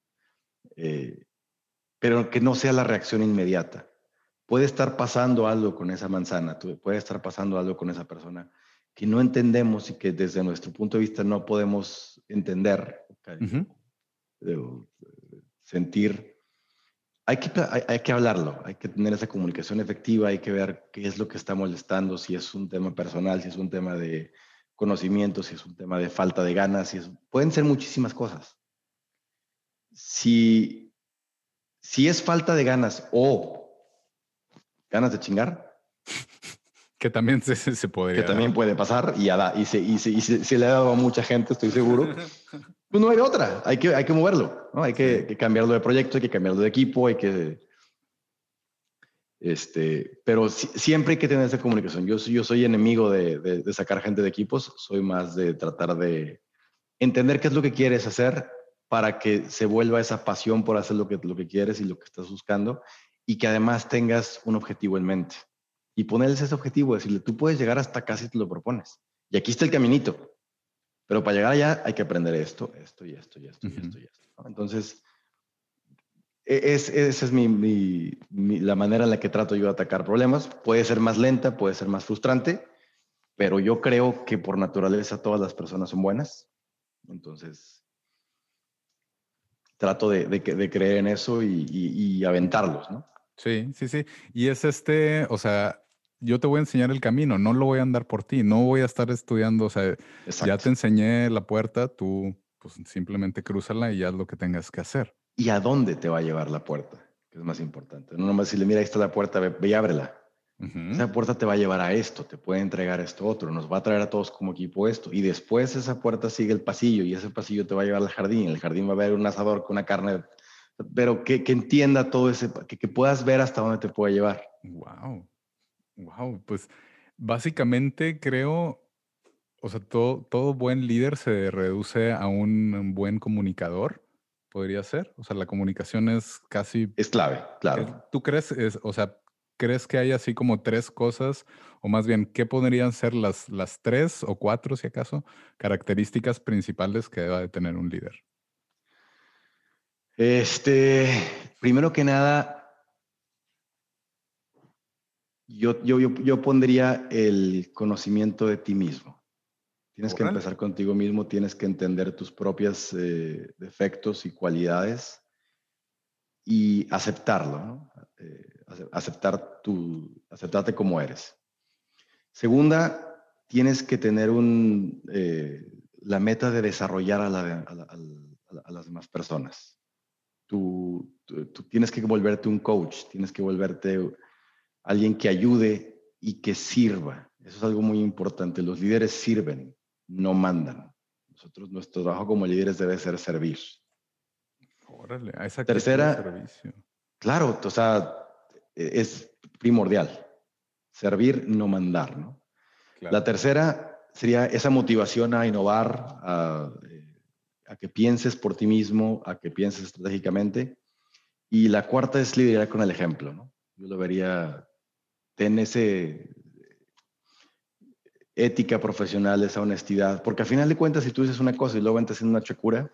Eh, pero que no sea la reacción inmediata. Puede estar pasando algo con esa manzana, puede estar pasando algo con esa persona que no entendemos y que desde nuestro punto de vista no podemos entender, sentir. Hay que, hay, que hablarlo, hay que tener esa comunicación efectiva, hay que ver qué es lo que está molestando, si es un tema personal, si es un tema de conocimiento, si es un tema de falta de ganas, si pueden ser muchísimas cosas. Si si es falta de ganas o ganas de chingar. [LAUGHS] Que también se, se podría. Que también puede pasar y, y, se, y, se, y se, le ha dado a mucha gente, estoy seguro. [LAUGHS] Pues no hay otra, hay que, hay que moverlo, ¿no? hay que, cambiarlo de proyecto, hay que cambiarlo de equipo, hay que... Este, pero siempre hay que tener esa comunicación. Yo, yo soy enemigo de, de, de sacar gente de equipos, soy más de tratar de entender qué es lo que quieres hacer para que se vuelva esa pasión por hacer lo que, lo que quieres y lo que estás buscando y que además tengas un objetivo en mente. Y ponerles ese objetivo, decirle, tú puedes llegar hasta acá si te lo propones. Y aquí está el caminito. Pero para llegar allá hay que aprender esto, esto y esto y esto y esto y esto. Entonces, e, es, esa es mi, la manera en la que trato yo de atacar problemas. Puede ser más lenta, puede ser más frustrante, pero yo creo que por naturaleza todas las personas son buenas. Entonces, trato de, de, creer en eso y, aventarlos, ¿no? Sí, sí, sí. Y es este, o sea, yo te voy a enseñar el camino, no lo voy a andar por ti, no voy a estar estudiando, o sea, ya te enseñé la puerta, tú pues simplemente crúzala y haz lo que tengas que hacer. ¿Y a dónde te va a llevar la puerta? Que es más importante. No nomás decirle, mira, ahí está la puerta, ve, ve y ábrela. Esa puerta te va a llevar a esto, te puede entregar esto otro, nos va a traer a todos como equipo esto. Y después esa puerta sigue el pasillo y ese pasillo te va a llevar al jardín. El jardín va a haber un asador con una carne, pero que, que entienda todo ese, que, que, puedas ver hasta dónde te puede llevar. Wow. Wow. Pues básicamente creo, o sea, todo, todo buen líder se reduce a un buen comunicador podría ser. O sea, la comunicación es casi... Es clave, claro. ¿Tú crees, es, o sea, crees que hay así como tres cosas, o más bien, ¿qué podrían ser las, las tres o cuatro, si acaso, características principales que deba de tener un líder? Este, primero que nada, yo, yo, yo, pondría el conocimiento de ti mismo. Tienes que empezar contigo mismo, tienes que entender tus propios eh, defectos y cualidades y aceptarlo. ¿no? Eh, aceptar tu, aceptarte como eres. Segunda, tienes que tener un, eh, la meta de desarrollar a, las demás personas. Tú, tú, tienes que volverte un coach, tienes que volverte alguien que ayude y que sirva. Eso es algo muy importante. Los líderes sirven. no mandan. Nosotros, nuestro trabajo como líderes debe ser servir. Órale, a esa Tercera, servicio. claro, o sea, es primordial. Servir, no mandar, ¿no? La tercera sería esa motivación a innovar, eh, a, que pienses por ti mismo, a que pienses estratégicamente. Y la cuarta es liderar con el ejemplo, ¿no? Yo lo vería, ten ese ética profesional, esa honestidad, porque al final de cuentas, si tú dices una cosa y luego entras en una chacura,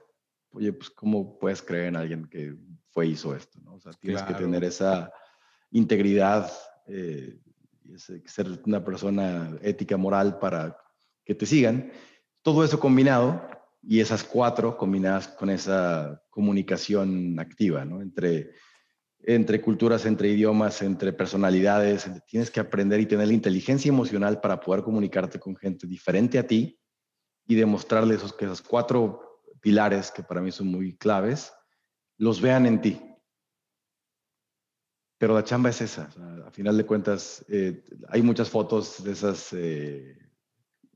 oye, pues ¿cómo puedes creer en alguien que fue hizo esto? ¿no? O sea, tienes que tener esa integridad, eh, ser una persona ética, moral para que te sigan. Todo eso combinado y esas cuatro combinadas con esa comunicación activa, ¿no? Entre, entre culturas, entre idiomas, entre personalidades. Tienes que aprender y tener la inteligencia emocional para poder comunicarte con gente diferente a ti y demostrarles esos, que esos cuatro pilares que para mí son muy claves, los vean en ti. Pero la chamba es esa. a final de cuentas, eh, hay muchas fotos de esas eh,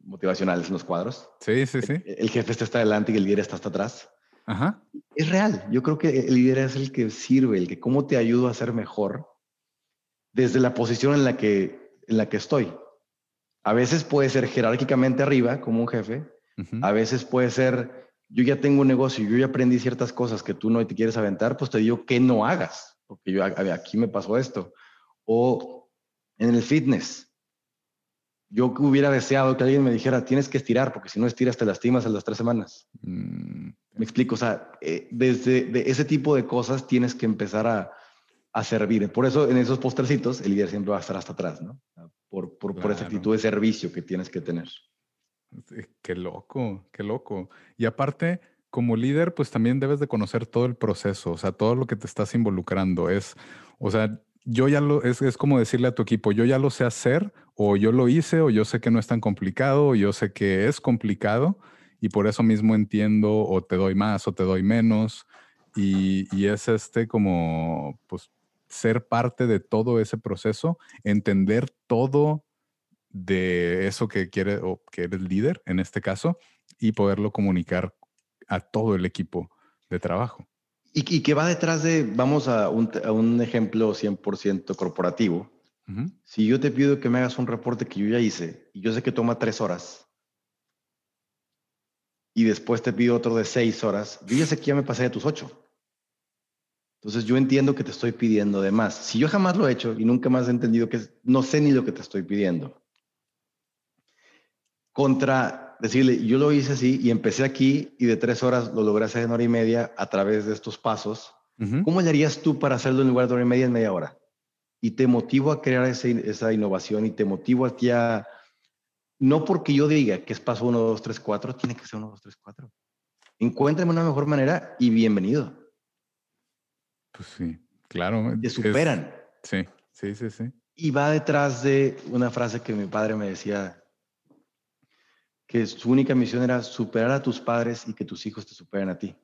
motivacionales en los cuadros. Sí, sí, sí. El, jefe está adelante y el líder está hasta atrás. Ajá. Es real. Yo creo que el líder es el que sirve, el que cómo te ayudo a ser mejor desde la posición en la que, en la que estoy. A veces puede ser jerárquicamente arriba, como un jefe. A veces puede ser, yo ya tengo un negocio, yo ya aprendí ciertas cosas que tú no te quieres aventar, pues te digo que no hagas, porque yo aquí me pasó esto. O en el fitness, yo hubiera deseado que alguien me dijera, tienes que estirar, porque si no estiras te lastimas en las tres semanas. Mm. Me explico, o sea, eh, desde de ese tipo de cosas tienes que empezar a, a, servir. Por eso en esos postercitos el líder siempre va a estar hasta atrás, ¿no? Por, por, por esa actitud de servicio que tienes que tener. Qué loco, qué loco. Y aparte, como líder, pues también debes de conocer todo el proceso, o sea, todo lo que te estás involucrando. Es, o sea, yo ya lo, es, es, como decirle a tu equipo, yo ya lo sé hacer, o yo lo hice, o yo sé que no es tan complicado, o yo sé que es complicado, y por eso mismo entiendo, o te doy más, o te doy menos, y, y es este como, pues, ser parte de todo ese proceso, entender todo de eso que quiere o que eres líder en este caso y poderlo comunicar a todo el equipo de trabajo. Y, que va detrás de, vamos a un, a un ejemplo 100% corporativo. Si yo te pido que me hagas un reporte que yo ya hice y yo sé que toma tres horas y después te pido otro de seis horas, yo ya sé que ya me pasé de tus ocho. Entonces yo entiendo que te estoy pidiendo de más. Si yo jamás lo he hecho y nunca más he entendido que no sé ni lo que te estoy pidiendo. Contra decirle, yo lo hice así y empecé aquí y de tres horas lo logré hacer en hora y media a través de estos pasos. ¿Cómo le harías tú para hacerlo en lugar de hora y media en media hora? Y te motivo a crear esa innovación y te motivo a ti a, no porque yo diga que es paso 1, 2, 3, 4, tiene que ser 1, 2, 3, 4. Encuéntrame una mejor manera y bienvenido. Pues sí, claro. Te superan. sí, sí, sí, sí. Y va detrás de una frase que mi padre me decía que su única misión era superar a tus padres y que tus hijos te superen a ti.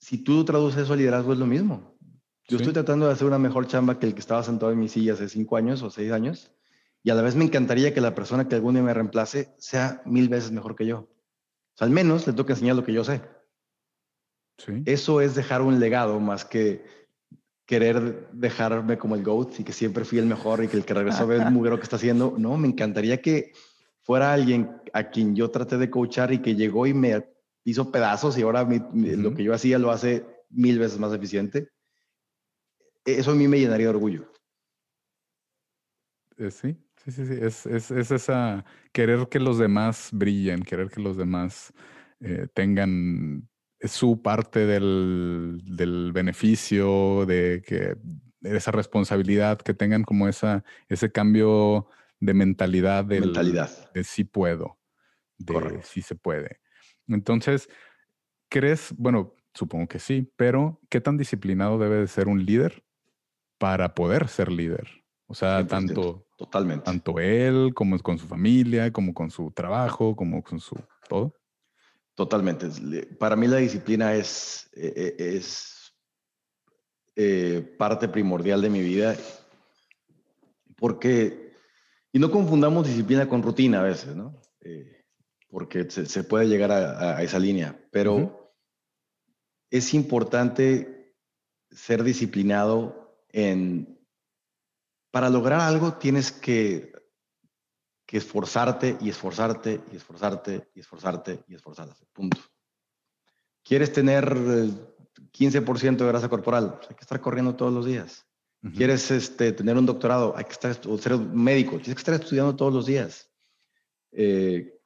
Si tú traduces eso a liderazgo es lo mismo. Yo estoy tratando de hacer una mejor chamba que el que estaba sentado en mi silla hace cinco años o seis años y a la vez me encantaría que la persona que algún día me reemplace sea mil veces mejor que yo. O sea, al menos le toca enseñar lo que yo sé. Eso es dejar un legado más que querer dejarme como el GOAT y que siempre fui el mejor y que el que regresó a ver el [LAUGHS] mugrero que está haciendo. No, me encantaría que fuera alguien a quien yo traté de coachar y que llegó y me hizo pedazos y ahora lo que yo hacía lo hace mil veces más eficiente. Eso a mí me llenaría de orgullo. Eh, sí, sí, sí, sí. Es, es, es, esa querer que los demás brillen, querer que los demás eh, tengan su parte del, del, beneficio, de que esa responsabilidad, que tengan como esa, ese cambio de mentalidad, del, mentalidad. de sí puedo, de sí se puede. Entonces, ¿crees, bueno, supongo que sí, pero ¿qué tan disciplinado debe de ser un líder para poder ser líder? O sea, tanto, totalmente. tanto él como con su familia, como con su trabajo, como con su todo. Totalmente. Para mí la disciplina es, e, e, es eh, parte primordial de mi vida porque Y no confundamos disciplina con rutina a veces, ¿no? Eh, porque se, puede llegar a, esa línea, pero es importante ser disciplinado en... Para lograr algo tienes que, que esforzarte y esforzarte y esforzarte y esforzarte y esforzarte. Punto. ¿Quieres tener 15% eh, de grasa corporal? Pues hay que estar corriendo todos los días. ¿Quieres este, tener un doctorado? Hay que estar, o ser médico. Tienes que estar estudiando todos los días. Eh,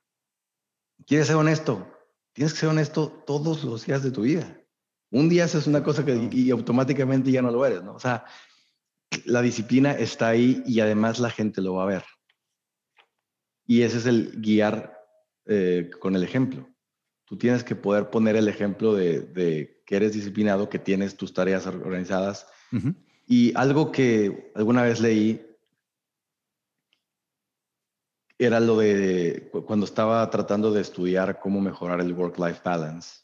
¿Quieres ser honesto? Tienes que ser honesto todos los días de tu vida. Un día haces una cosa que, y, automáticamente ya no lo eres, ¿no? O sea, la disciplina está ahí y además la gente lo va a ver. Y ese es el guiar eh, con el ejemplo. Tú tienes que poder poner el ejemplo de, que eres disciplinado, que tienes tus tareas organizadas. Y algo que alguna vez leí era lo de cuando estaba tratando de estudiar cómo mejorar el work-life balance.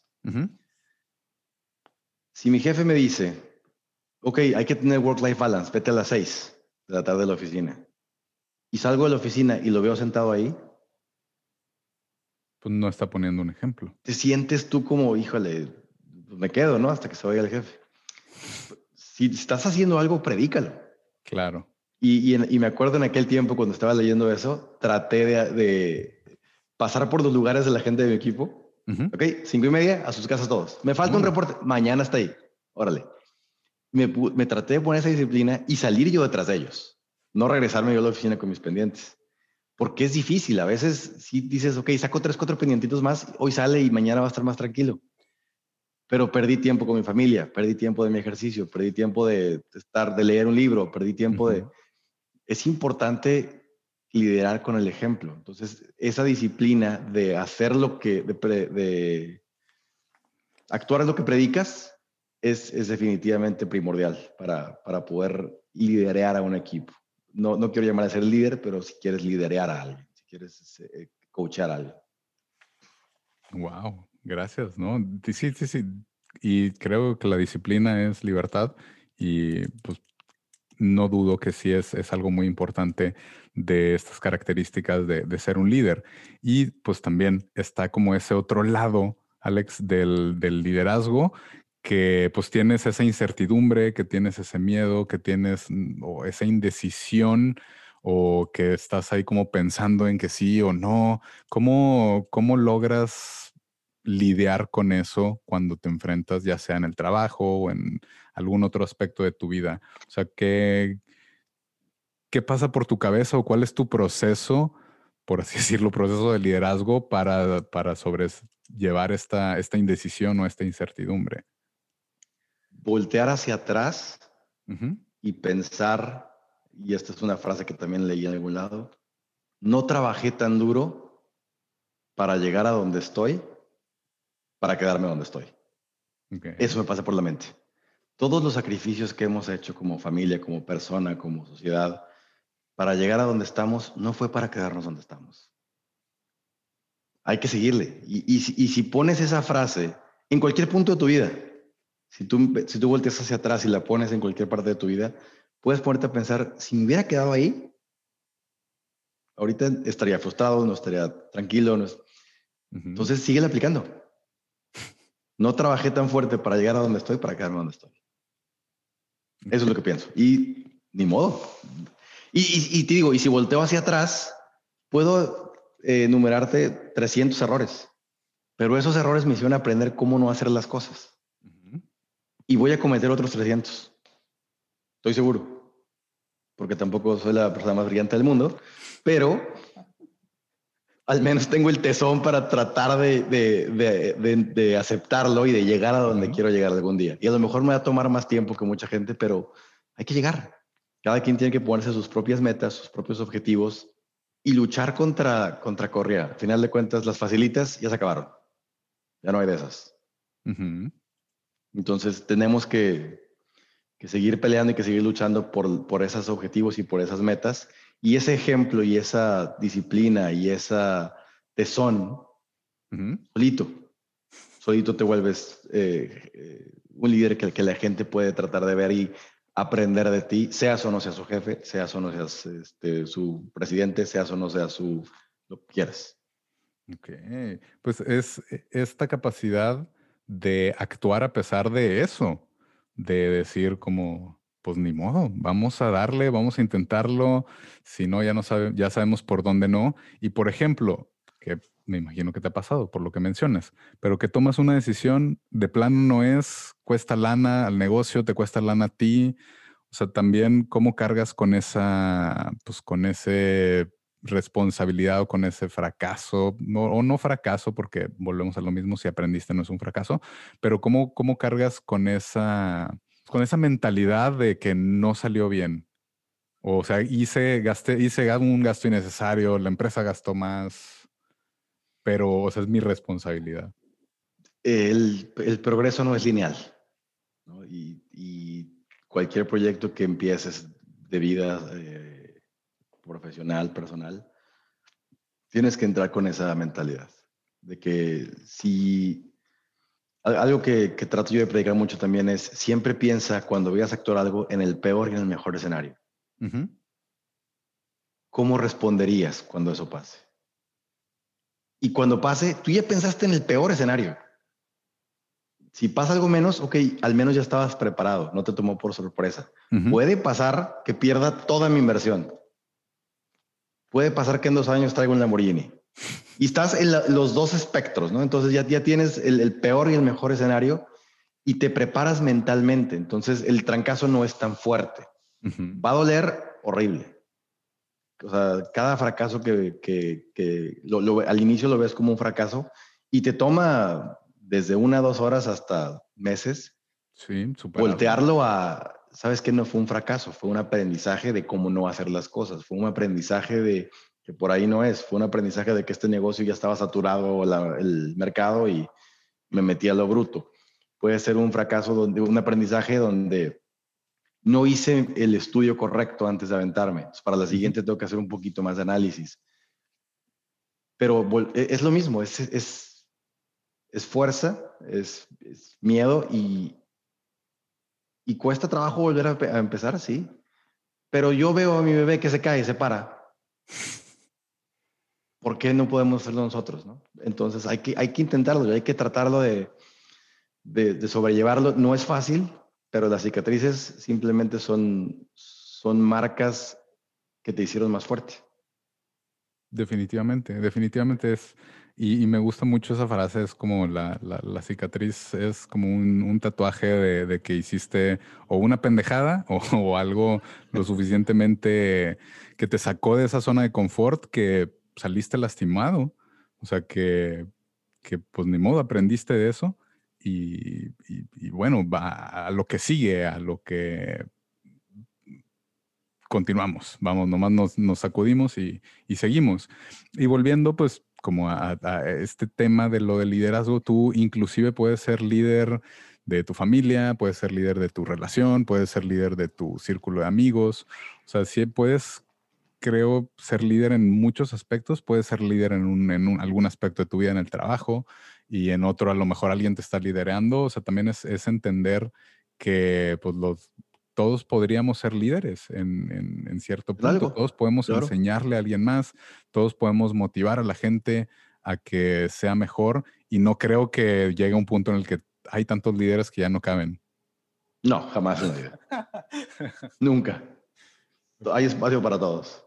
Si mi jefe me dice, ok, hay que tener work-life balance, vete a las seis de la tarde de la oficina, y salgo de la oficina y lo veo sentado ahí, pues no está poniendo un ejemplo. Te sientes tú como, híjole, pues me quedo, ¿no? Hasta que se vaya el jefe. Si estás haciendo algo, predícalo. Claro. Y, me acuerdo en aquel tiempo cuando estaba leyendo eso, traté de, pasar por los lugares de la gente de mi equipo. Ok, cinco y media, a sus casas todos. Me falta un reporte, mañana está ahí. Órale. Me, me traté de poner esa disciplina y salir yo detrás de ellos. No regresarme yo a la oficina con mis pendientes porque es difícil. A veces si dices, ok, saco tres, cuatro pendientitos más, hoy sale y mañana va a estar más tranquilo. Pero perdí tiempo con mi familia, perdí tiempo de mi ejercicio, perdí tiempo de, estar, de leer un libro, perdí tiempo de... Es importante liderar con el ejemplo. Entonces, esa disciplina de hacer lo que, de, de actuar es lo que predicas, es, es definitivamente primordial para, para poder liderar a un equipo no, no quiero llamar a ser líder, pero si quieres liderear a alguien, si quieres eh, coachar a alguien. Wow, gracias, ¿no? Sí, sí, sí. Y creo que la disciplina es libertad y pues no dudo que sí es, es algo muy importante de estas características de, de, ser un líder. Y pues también está como ese otro lado, Alex, del, del liderazgo que pues tienes esa incertidumbre, que tienes ese miedo, que tienes mm, o esa indecisión o que estás ahí como pensando en que sí o no. ¿Cómo, cómo logras lidiar con eso cuando te enfrentas ya sea en el trabajo o en algún otro aspecto de tu vida? O sea, ¿qué, qué pasa por tu cabeza o cuál es tu proceso, por así [LAUGHS] decirlo, proceso de liderazgo para, para sobrellevar esta, esta indecisión o esta incertidumbre? voltear hacia atrás y pensar, y esta es una frase que también leí en algún lado, no trabajé tan duro para llegar a donde estoy, para quedarme donde estoy. Eso me pasa por la mente. Todos los sacrificios que hemos hecho como familia, como persona, como sociedad, para llegar a donde estamos, no fue para quedarnos donde estamos. Hay que seguirle. Y, y si pones esa frase en cualquier punto de tu vida, si tú, si tú volteas hacia atrás y la pones en cualquier parte de tu vida, puedes ponerte a pensar, si me hubiera quedado ahí, ahorita estaría frustrado, no estaría tranquilo. No Entonces, sigue aplicando. No trabajé tan fuerte para llegar a donde estoy, para quedarme donde estoy. Eso es lo que pienso. Y ni modo. Y, te digo, y si volteo hacia atrás, puedo eh, enumerarte 300 errores. Pero esos errores me hicieron aprender cómo no hacer las cosas y voy a cometer otros 300. Estoy seguro. Porque tampoco soy la persona más brillante del mundo, pero al menos tengo el tesón para tratar de, de, de, aceptarlo y de llegar a donde quiero llegar algún día. Y a lo mejor me va a tomar más tiempo que mucha gente, pero hay que llegar. Cada quien tiene que ponerse sus propias metas, sus propios objetivos y luchar contra, contra Correa. Al final de cuentas, las facilitas ya se acabaron. Ya no hay de esas. Entonces tenemos que, seguir peleando y que seguir luchando por, esos objetivos y por esas metas. Y ese ejemplo y esa disciplina y esa tesón, solito, solito te vuelves eh, eh, un líder que, que la gente puede tratar de ver y aprender de ti, seas o no seas su jefe, seas o no seas este, su presidente, seas o no seas su lo que quieras. Ok, pues es esta capacidad de actuar a pesar de eso, de decir como, pues ni modo, vamos a darle, vamos a intentarlo, si no, ya, no sabe, ya sabemos por dónde no. Y por ejemplo, que me imagino que te ha pasado por lo que mencionas, pero que tomas una decisión de plano no es, cuesta lana al negocio, te cuesta lana a ti, o sea, también cómo cargas con esa, pues con ese responsabilidad o con ese fracaso, o no fracaso, porque volvemos a lo mismo, si aprendiste no es un fracaso, pero cómo, cómo cargas con esa, con esa mentalidad de que no salió bien. O sea, hice, gasté, hice un gasto innecesario, la empresa gastó más, pero o sea, es mi responsabilidad. El, el progreso no es lineal. Y, y, cualquier proyecto que empieces de vida eh, profesional, personal, tienes que entrar con esa mentalidad. De que si algo que, trato yo de predicar mucho también es, siempre piensa cuando veas actuar algo en el peor y en el mejor escenario. ¿Cómo responderías cuando eso pase? Y cuando pase, tú ya pensaste en el peor escenario. Si pasa algo menos, ok, al menos ya estabas preparado, no te tomó por sorpresa. Puede pasar que pierda toda mi inversión. Puede pasar que en dos años traiga un Lamborghini. Y estás en los dos espectros, ¿no? Entonces ya, ya tienes el, peor y el mejor escenario y te preparas mentalmente. Entonces el trancazo no es tan fuerte. Va a doler horrible. O sea, cada fracaso que, que, al inicio lo ves como un fracaso y te toma desde una dos horas hasta meses. Sí, Voltearlo a, sabes que no fue un fracaso, fue un aprendizaje de cómo no hacer las cosas, fue un aprendizaje de que por ahí no es. Fue un aprendizaje de que este negocio ya estaba saturado el mercado y me metí a lo bruto. Puede ser un fracaso, donde, un aprendizaje donde no hice el estudio correcto antes de aventarme. Para la siguiente tengo que hacer un poquito más de análisis. Pero e, es lo mismo, es, es, es fuerza, es, miedo y, y cuesta trabajo volver a, a empezar, sí. Pero yo veo a mi bebé que se cae y se para. ¿por qué no podemos hacerlo nosotros? ¿no? Entonces hay que, hay que intentarlo, hay que tratarlo de, de, sobrellevarlo. No es fácil, pero las cicatrices simplemente son, son marcas que te hicieron más fuerte. Definitivamente, definitivamente es, y, me gusta mucho esa frase, es como la, la, cicatriz es como un, un tatuaje de, de, que hiciste o una pendejada [LAUGHS] o, o algo lo suficientemente que te sacó de esa zona de confort que saliste lastimado. O sea que, que pues ni modo, aprendiste de eso y, bueno, va a lo que sigue, a lo que continuamos, vamos, nomás nos, sacudimos y, seguimos. Y volviendo pues como a, este tema de lo del liderazgo, tú inclusive puedes ser líder de tu familia, puedes ser líder de tu relación, puedes ser líder de tu círculo de amigos, o sea, sí puedes creo, ser líder en muchos aspectos. Puedes ser líder en, un, algún aspecto de tu vida en el trabajo y en otro a lo mejor alguien te está liderando. O sea, también es, entender que pues, los, todos podríamos ser líderes en, cierto punto. Todos podemos enseñarle a alguien más, todos podemos motivar a la gente a que sea mejor y no creo que llegue un punto en el que hay tantos líderes que ya no caben. No, jamás en la vida. [LAUGHS] Nunca. Hay espacio para todos.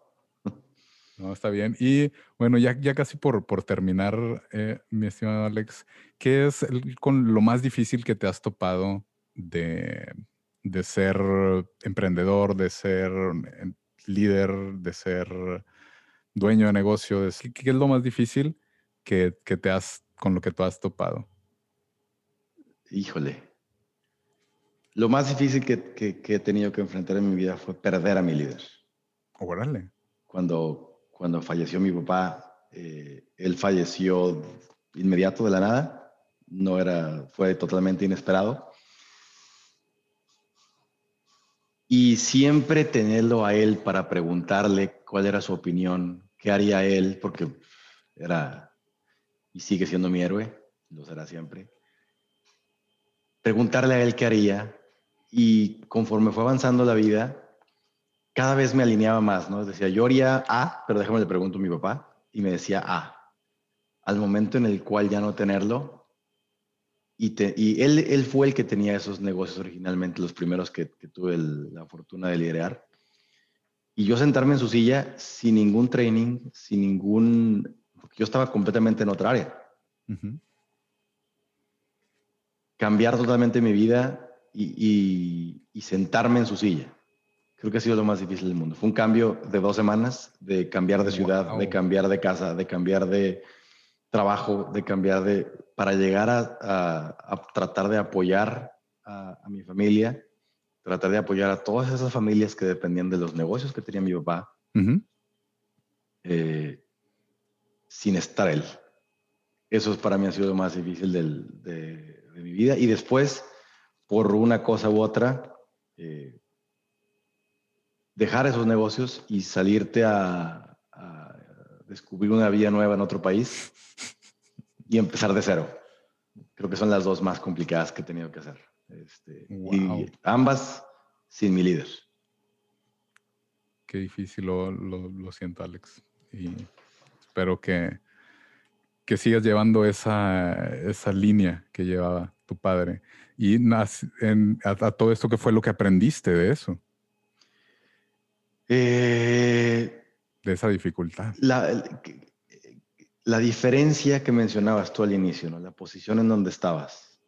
No, está bien. Y bueno, ya, ya casi por, por terminar, eh, mi estimado Alex, ¿qué es con lo más difícil que te has topado de, de ser emprendedor, de ser em, líder, de ser dueño de negocio? ¿Qué, es lo más difícil que, que, te has, con lo que tú has topado? Híjole. Lo más difícil que, que he tenido que enfrentar en mi vida fue perder a mi líder. Órale. Cuando cuando falleció mi papá, eh, él falleció inmediato de la nada, no era, fue totalmente inesperado. Y siempre tenerlo a él para preguntarle cuál era su opinión, qué haría él, porque era y sigue siendo mi héroe, lo será siempre. Preguntarle a él qué haría, y conforme fue avanzando la vida, cada vez me alineaba más, ¿no? Decía, yo haría A, pero déjame le pregunto a mi papá, y me decía A. Al momento en el cual ya no tenerlo, y, y él, él fue el que tenía esos negocios originalmente, los primeros que, tuve la fortuna de liderar. Y yo sentarme en su silla sin ningún training, sin ningún... Porque yo estaba completamente en otra área. Cambiar totalmente mi vida y, sentarme en su silla. Creo que ha sido lo más difícil del mundo. Fue un cambio de dos semanas, de cambiar de ciudad, de cambiar de casa, de cambiar de trabajo, de cambiar de... para llegar a, tratar de apoyar a, mi familia, tratar de apoyar a todas esas familias que dependían de los negocios que tenía mi papá, eh, sin estar él. Eso para mí ha sido lo más difícil de, de mi vida. Y después por una cosa u otra, eh, dejar esos negocios y salirte a, descubrir una vida nueva en otro país y empezar de cero. Creo que son las dos más complicadas que he tenido que hacer. Este, y ambas sin mi líder. Qué difícil lo, lo, siento, Alex. Y espero que, que sigas llevando esa, esa línea que llevaba tu padre y en, a, todo esto, ¿qué fue lo que aprendiste de eso? Eh, de esa dificultad. La, la, diferencia que mencionabas tú al inicio, ¿no? la posición en donde estabas,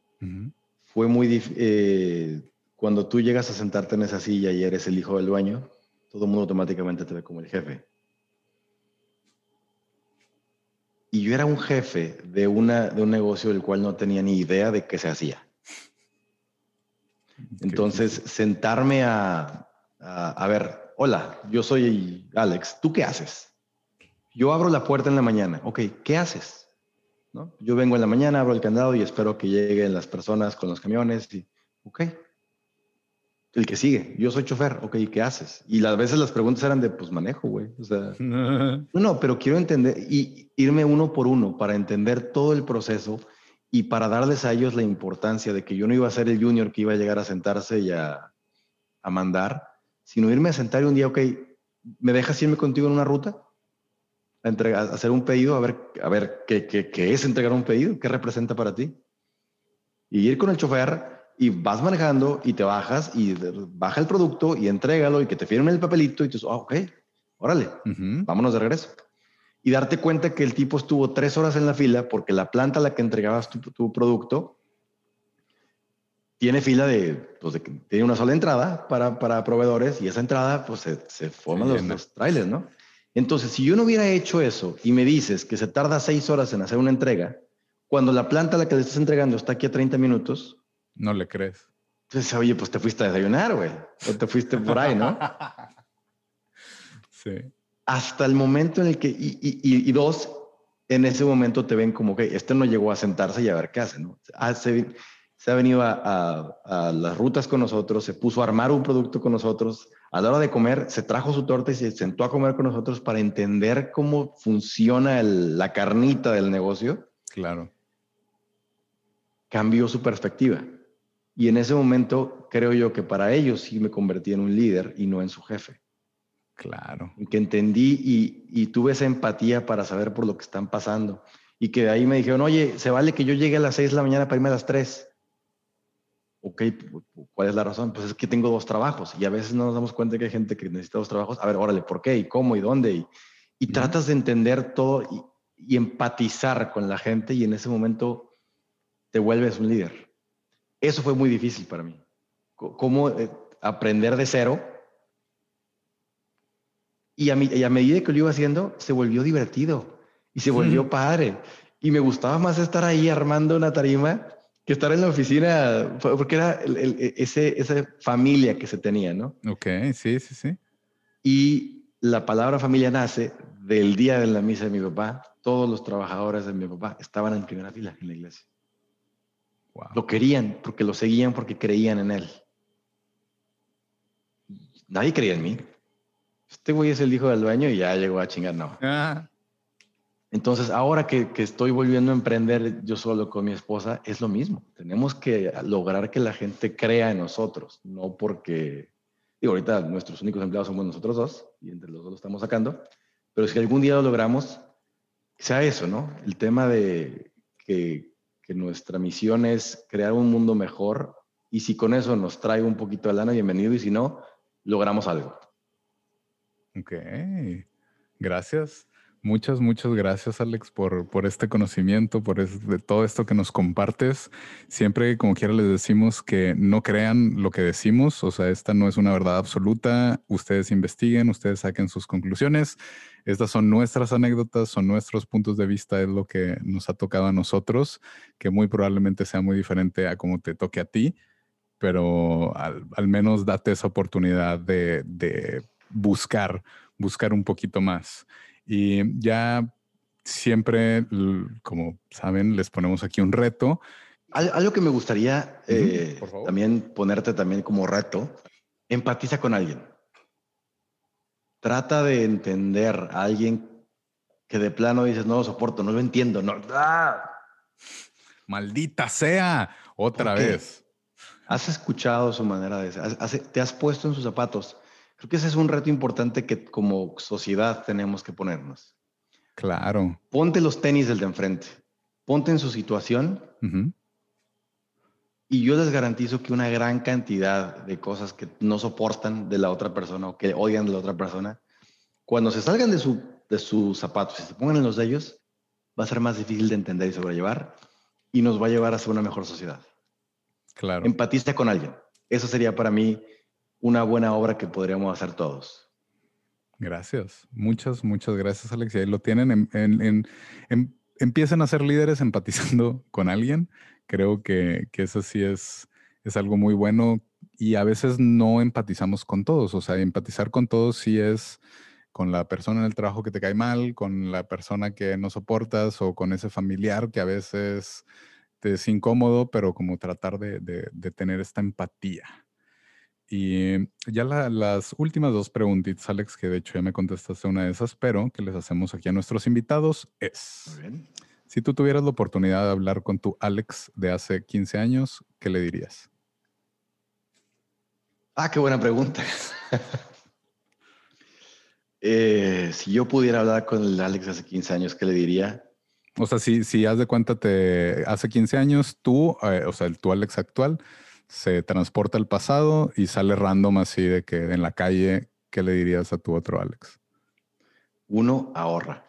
fue muy. Eh, cuando tú llegas a sentarte en esa silla y eres el hijo del dueño, todo el mundo automáticamente te ve como el jefe. Y yo era un jefe de, una, de un negocio del cual no tenía ni idea de qué se hacía. Entonces, sentarme a, a, ver, hola, yo soy Alex, ¿tú qué haces? Yo abro la puerta en la mañana, ok, ¿qué haces? ¿No? Yo vengo en la mañana, abro el candado y espero que lleguen las personas con los camiones y, ok, el que sigue, yo soy chofer, ok, ¿qué haces? Y a veces las preguntas eran de, pues manejo, güey. O sea, [LAUGHS] no, no, pero quiero entender y irme uno por uno para entender todo el proceso y para darles a ellos la importancia de que yo no iba a ser el junior que iba a llegar a sentarse y a, a mandar, sino irme a sentar y un día, ok, ¿me dejas irme contigo en una ruta? A, entregar, a hacer un pedido, a ver, a ver qué, qué, qué es entregar un pedido, qué representa para ti. Y ir con el chofer y vas manejando y te bajas y baja el producto y entrégalo y que te firmen el papelito y tú, oh, ok, órale, vámonos de regreso y darte cuenta que el tipo estuvo tres horas en la fila porque la planta a la que entregabas tu, producto tiene fila de, pues de, tiene una sola entrada para, para proveedores y esa entrada pues se, se forman los, los, trailers, ¿no? Entonces, si yo no hubiera hecho eso y me dices que se tarda seis horas en hacer una entrega, cuando la planta a la que le estás entregando está aquí a 30 minutos, no le crees. Entonces, oye, pues te fuiste a desayunar, güey, o te fuiste por ahí, ¿no? [LAUGHS] sí hasta el momento en el que, y, dos, en ese momento te ven como que este no llegó a sentarse y a ver qué hace, ¿no? Ah, se, ha venido a, las rutas con nosotros, se puso a armar un producto con nosotros, a la hora de comer se trajo su torta y se sentó a comer con nosotros para entender cómo funciona la carnita del negocio. Claro. Cambió su perspectiva. Y en ese momento creo yo que para ellos sí me convertí en un líder y no en su jefe. Claro. Que entendí y, tuve esa empatía para saber por lo que están pasando. Y que de ahí me dijeron, oye, se vale que yo llegue a las 6 de la mañana para irme a las 3. Ok, ¿cuál es la razón? Pues es que tengo dos trabajos y a veces no nos damos cuenta que hay gente que necesita dos trabajos. A ver, órale, ¿por qué? ¿Y cómo? ¿Y dónde? Y, tratas de entender todo y, empatizar con la gente y en ese momento te vuelves un líder. Eso fue muy difícil para mí. Cómo eh, aprender de cero y a, medida que lo iba haciendo, se volvió divertido y se volvió padre. Y me gustaba más estar ahí armando una tarima que estar en la oficina, porque era ese, esa familia que se tenía, ¿no? Ok, sí, sí, sí. Y la palabra familia nace del día de la misa de mi papá. Todos los trabajadores de mi papá estaban en primera fila en la iglesia. Lo querían porque lo seguían porque creían en él. Nadie creía en mí este güey es el hijo del dueño y ya llegó a chingar, no. Ah. Entonces, ahora que, estoy volviendo a emprender yo solo con mi esposa, es lo mismo. Tenemos que lograr que la gente crea en nosotros, no porque, digo, ahorita nuestros únicos empleados somos nosotros dos y entre los dos lo estamos sacando, pero si algún día lo logramos, sea eso, ¿no? El tema de que, que nuestra misión es crear un mundo mejor y si con eso nos trae un poquito de lana, bienvenido, y si no, logramos algo. Ok, gracias. Muchas, muchas gracias, Alex, por, por este conocimiento, por todo esto que nos compartes. Siempre, como quiera, les decimos que no crean lo que decimos. O sea, esta no es una verdad absoluta. Ustedes investiguen, ustedes saquen sus conclusiones. Estas son nuestras anécdotas, son nuestros puntos de vista, es lo que nos ha tocado a nosotros, que muy probablemente sea muy diferente a cómo te toque a ti, pero al, menos date esa oportunidad de, de buscar, buscar un poquito más. Y ya siempre, como saben, les ponemos aquí un reto. Algo que me gustaría eh, también ponerte también como reto, empatiza con alguien. Trata de entender a alguien que de plano dices, no lo soporto, no lo entiendo, no. ¡Ah! Maldita sea, otra vez. Has escuchado su manera de ser, te has puesto en sus zapatos. Creo que ese es un reto importante que como sociedad tenemos que ponernos. Claro. Ponte los tenis del de enfrente, ponte en su situación y yo les garantizo que una gran cantidad de cosas que no soportan de la otra persona o que odian de la otra persona, cuando se salgan de, su, de sus zapatos y se pongan en los de ellos, va a ser más difícil de entender y sobrellevar y nos va a llevar a ser una mejor sociedad. Claro. Empatiza con alguien. Eso sería para mí una buena obra que podríamos hacer todos. Gracias, muchas, muchas gracias, Alex. Y ahí lo tienen. En, empiecen a ser líderes empatizando [LAUGHS] con alguien. Creo que, eso sí es, es algo muy bueno y a veces no empatizamos con todos. O sea, empatizar con todos sí es con la persona en el trabajo que te cae mal, con la persona que no soportas o con ese familiar que a veces te es incómodo, pero como tratar de tener esta empatía. Y ya las últimas dos preguntitas, Alex, que de hecho ya me contestaste una de esas, pero que les hacemos aquí a nuestros invitados es, si tú tuvieras la oportunidad de hablar con tu Alex de hace 15 años, ¿qué le dirías? Ah, qué buena pregunta. [LAUGHS] Eh, si yo pudiera hablar con el Alex de hace 15 años, ¿qué le diría? O sea, si, si haz de cuenta, te, hace 15 años, tú, eh, o sea, el, tu Alex actual, se transporta al pasado y sale random así de que en la calle, ¿qué le dirías a tu otro Alex? Uno, ahorra.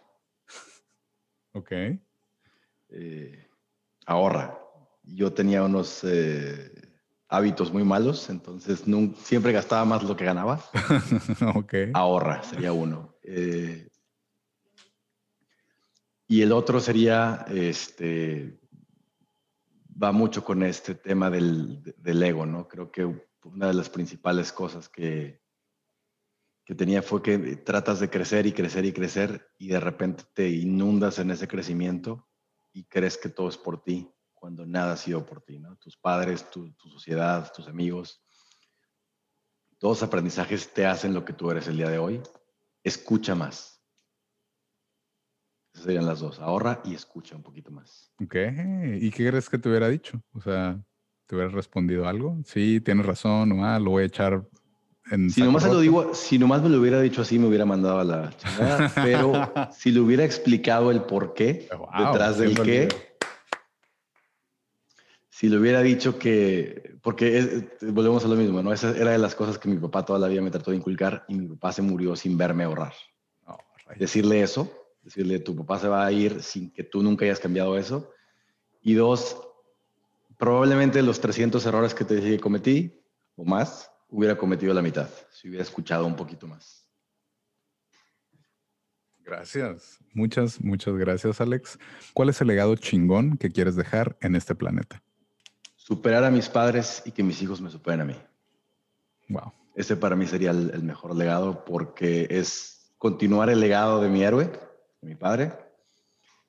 Ok. Eh, ahorra. Yo tenía unos eh, hábitos muy malos, entonces siempre gastaba más lo que ganaba. [LAUGHS] ok. Ahorra, sería uno. Eh, y el otro sería, este, va mucho con este tema del, ego, ¿no? Creo que una de las principales cosas que, que tenía fue que tratas de crecer y crecer y crecer y de repente te inundas en ese crecimiento y crees que todo es por ti cuando nada ha sido por ti, ¿no? Tus padres, tu, sociedad, tus amigos, todos aprendizajes te hacen lo que tú eres el día de hoy. Escucha más serían las dos. Ahorra y escucha un poquito más. Ok. ¿Y qué crees que te hubiera dicho? O sea, ¿te hubiera respondido algo? Sí, tienes razón, ah, lo voy a echar en. Si nomás, lo digo, si nomás me lo hubiera dicho así, me hubiera mandado a la chingada. pero [LAUGHS] si le hubiera explicado el por qué, detrás del qué. Si le hubiera dicho que, porque volvemos a lo mismo, ¿no? Esa era de las cosas que mi papá toda la vida me trató de inculcar y mi papá se murió sin verme ahorrar. Decirle eso decirle, tu papá se va a ir sin que tú nunca hayas cambiado eso. Y dos, probablemente los 300 errores que te dije que cometí o más, hubiera cometido la mitad, si hubiera escuchado un poquito más. Gracias. Muchas, muchas gracias, Alex. ¿Cuál es el legado chingón que quieres dejar en este planeta? Superar a mis padres y que mis hijos me superen a mí. Wow. Ese para mí sería el mejor legado porque es continuar el legado de mi héroe mi padre.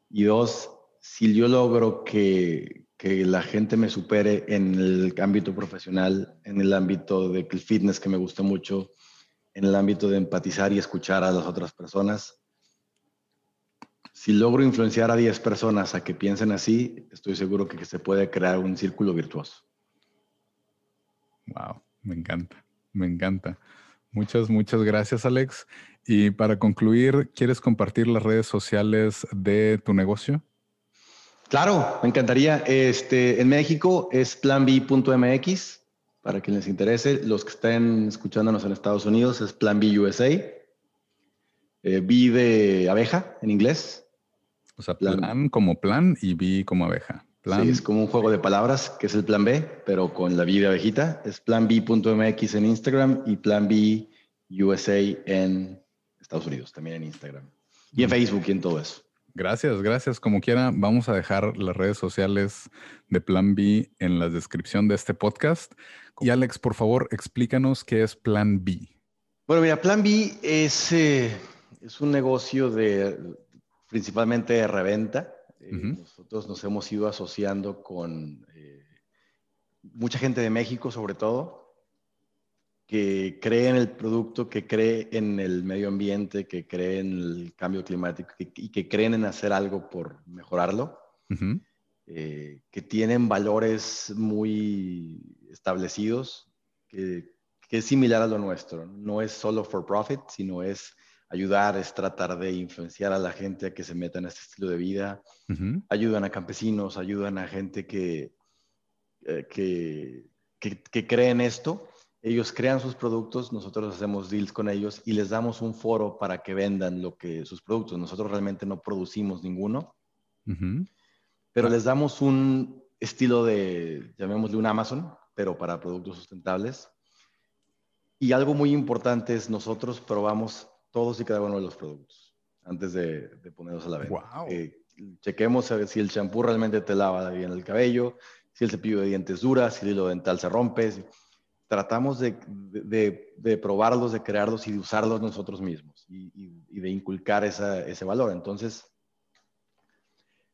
Y dos, si yo logro que, que, la gente me supere en el ámbito profesional, en el ámbito del fitness que me gusta mucho, en el ámbito de empatizar y escuchar a las otras personas, si logro influenciar a 10 personas a que piensen así, estoy seguro que se puede crear un círculo virtuoso. Wow, me encanta, me encanta. Muchas, muchas gracias, Alex. Y para concluir, ¿quieres compartir las redes sociales de tu negocio? Claro, me encantaría. Este, en México es planb.mx, para quien les interese. Los que estén escuchándonos en Estados Unidos es Plan B USA. Eh, B de abeja en inglés. O sea, plan, como plan y B como abeja. Plan. Sí, es como un juego de palabras, que es el plan B, pero con la B de abejita. Es planb.mx en Instagram y plan B USA en Estados Unidos, también en Instagram. Y en Facebook y en todo eso. Gracias, gracias. Como quiera, vamos a dejar las redes sociales de Plan B en la descripción de este podcast. Y Alex, por favor, explícanos qué es Plan B. Bueno, mira, Plan B es, eh, es un negocio de principalmente de reventa. Eh, nosotros nos hemos ido asociando con eh, mucha gente de México, sobre todo, que cree en el producto, que cree en el medio ambiente, que cree en el cambio climático y que creen en hacer algo por mejorarlo, eh, que tienen valores muy establecidos, que, es similar a lo nuestro. No es solo for profit, sino es ayudar, es tratar de influenciar a la gente a que se meta en este estilo de vida. Ayudan a campesinos, ayudan a gente que, eh, que, que, que cree en esto ellos crean sus productos, nosotros hacemos deals con ellos y les damos un foro para que vendan lo que sus productos. Nosotros realmente no producimos ninguno, pero les damos un estilo de, llamémosle un Amazon, pero para productos sustentables. Y algo muy importante es nosotros probamos todos y cada uno de los productos antes de, ponerlos a la venta. Eh, chequemos si el champú realmente te lava bien el cabello, si el cepillo de dientes dura, si el hilo dental se rompe tratamos de, de, probarlos, de crearlos y de usarlos nosotros mismos y, de inculcar ese valor. Entonces,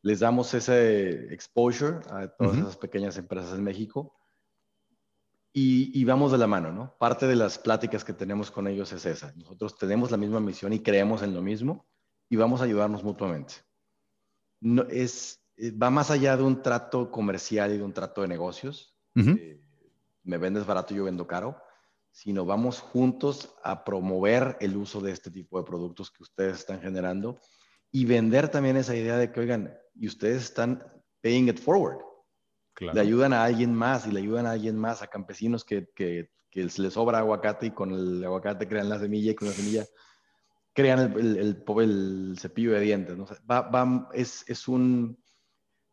les damos ese exposure a todas esas pequeñas empresas en México y, vamos de la mano, ¿no? Parte de las pláticas que tenemos con ellos es esa. Nosotros tenemos la misma misión y creemos en lo mismo y vamos a ayudarnos mutuamente. No, es, va más allá de un trato comercial y de un trato de negocios me vendes barato, yo vendo caro, sino vamos juntos a promover el uso de este tipo de productos que ustedes están generando y vender también esa idea de que, oigan, y ustedes están paying it forward. Le ayudan a alguien más y le ayudan a alguien más, a campesinos que, que, que les sobra aguacate y con el aguacate crean la semilla y con la semilla crean el, el, el, cepillo de dientes. ¿no? va, va, es, es un,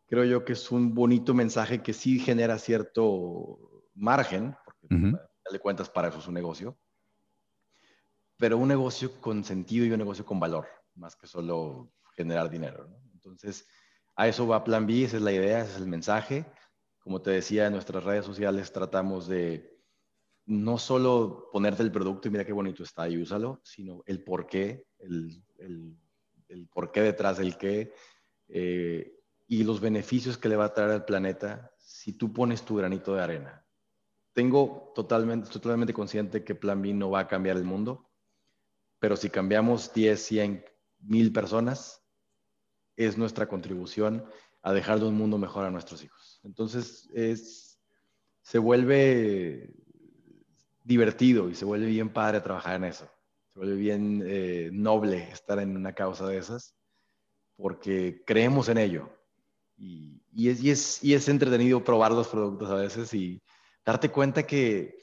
creo yo que es un bonito mensaje que sí genera cierto margen, porque le cuentas para eso es un negocio, pero un negocio con sentido y un negocio con valor, más que solo generar dinero. Entonces, a eso va Plan B, esa es la idea, ese es el mensaje. Como te decía, en nuestras redes sociales tratamos de no solo ponerte el producto y mira qué bonito está y úsalo, sino el por qué, el, el, el por qué detrás del qué eh, y los beneficios que le va a traer al planeta si tú pones tu granito de arena tengo totalmente, totalmente consciente que Plan B no va a cambiar el mundo, pero si cambiamos 10, 100, 1000 personas, es nuestra contribución a dejar un mundo mejor a nuestros hijos. Entonces, es, se vuelve divertido y se vuelve bien padre trabajar en eso. Se vuelve bien eh, noble estar en una causa de esas porque creemos en ello. Y, y, es, y, es, y es entretenido probar los productos a veces y, darte cuenta que,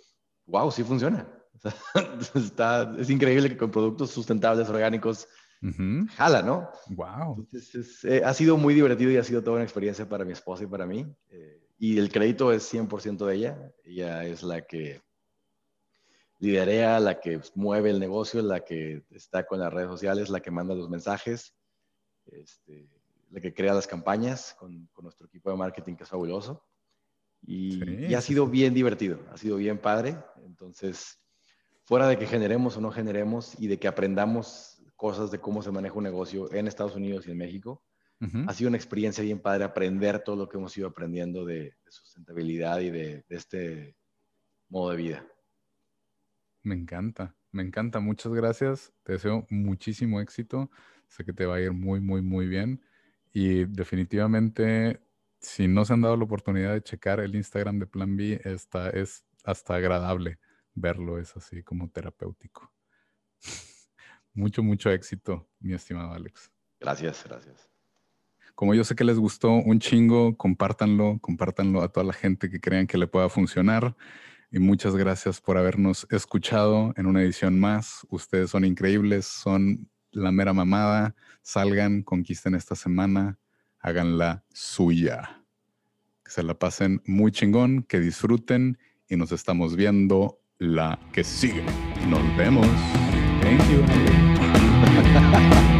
wow, sí funciona. [LAUGHS] está, es increíble que con productos sustentables, orgánicos, jala, ¿no? Wow. Eh, ha sido muy divertido y ha sido toda una experiencia para mi esposa y para mí. Eh, y el crédito es 100% de ella. Ella es la que liderea, la que mueve el negocio, la que está con las redes sociales, la que manda los mensajes, este, la que crea las campañas con, con nuestro equipo de marketing que es fabuloso. Y, ha sido bien divertido, ha sido bien padre. Entonces, fuera de que generemos o no generemos y de que aprendamos cosas de cómo se maneja un negocio en Estados Unidos y en México, ha sido una experiencia bien padre aprender todo lo que hemos ido aprendiendo de, sustentabilidad y de, de este modo de vida. Me encanta, me encanta. Muchas gracias. Te deseo muchísimo éxito. Sé que te va a ir muy, muy, muy bien. Y definitivamente, si no se han dado la oportunidad de checar el Instagram de Plan B, está, es hasta agradable verlo, es así como terapéutico. [LAUGHS] mucho, mucho éxito, mi estimado Alex. Gracias, gracias. Como yo sé que les gustó un chingo, compártanlo, compártanlo a toda la gente que crean que le pueda funcionar. Y muchas gracias por habernos escuchado en una edición más. Ustedes son increíbles, son la mera mamada. Salgan, conquisten esta semana, háganla suya. Que se la pasen muy chingón, que disfruten y nos estamos viendo la que sigue. Nos vemos. Thank you. [LAUGHS]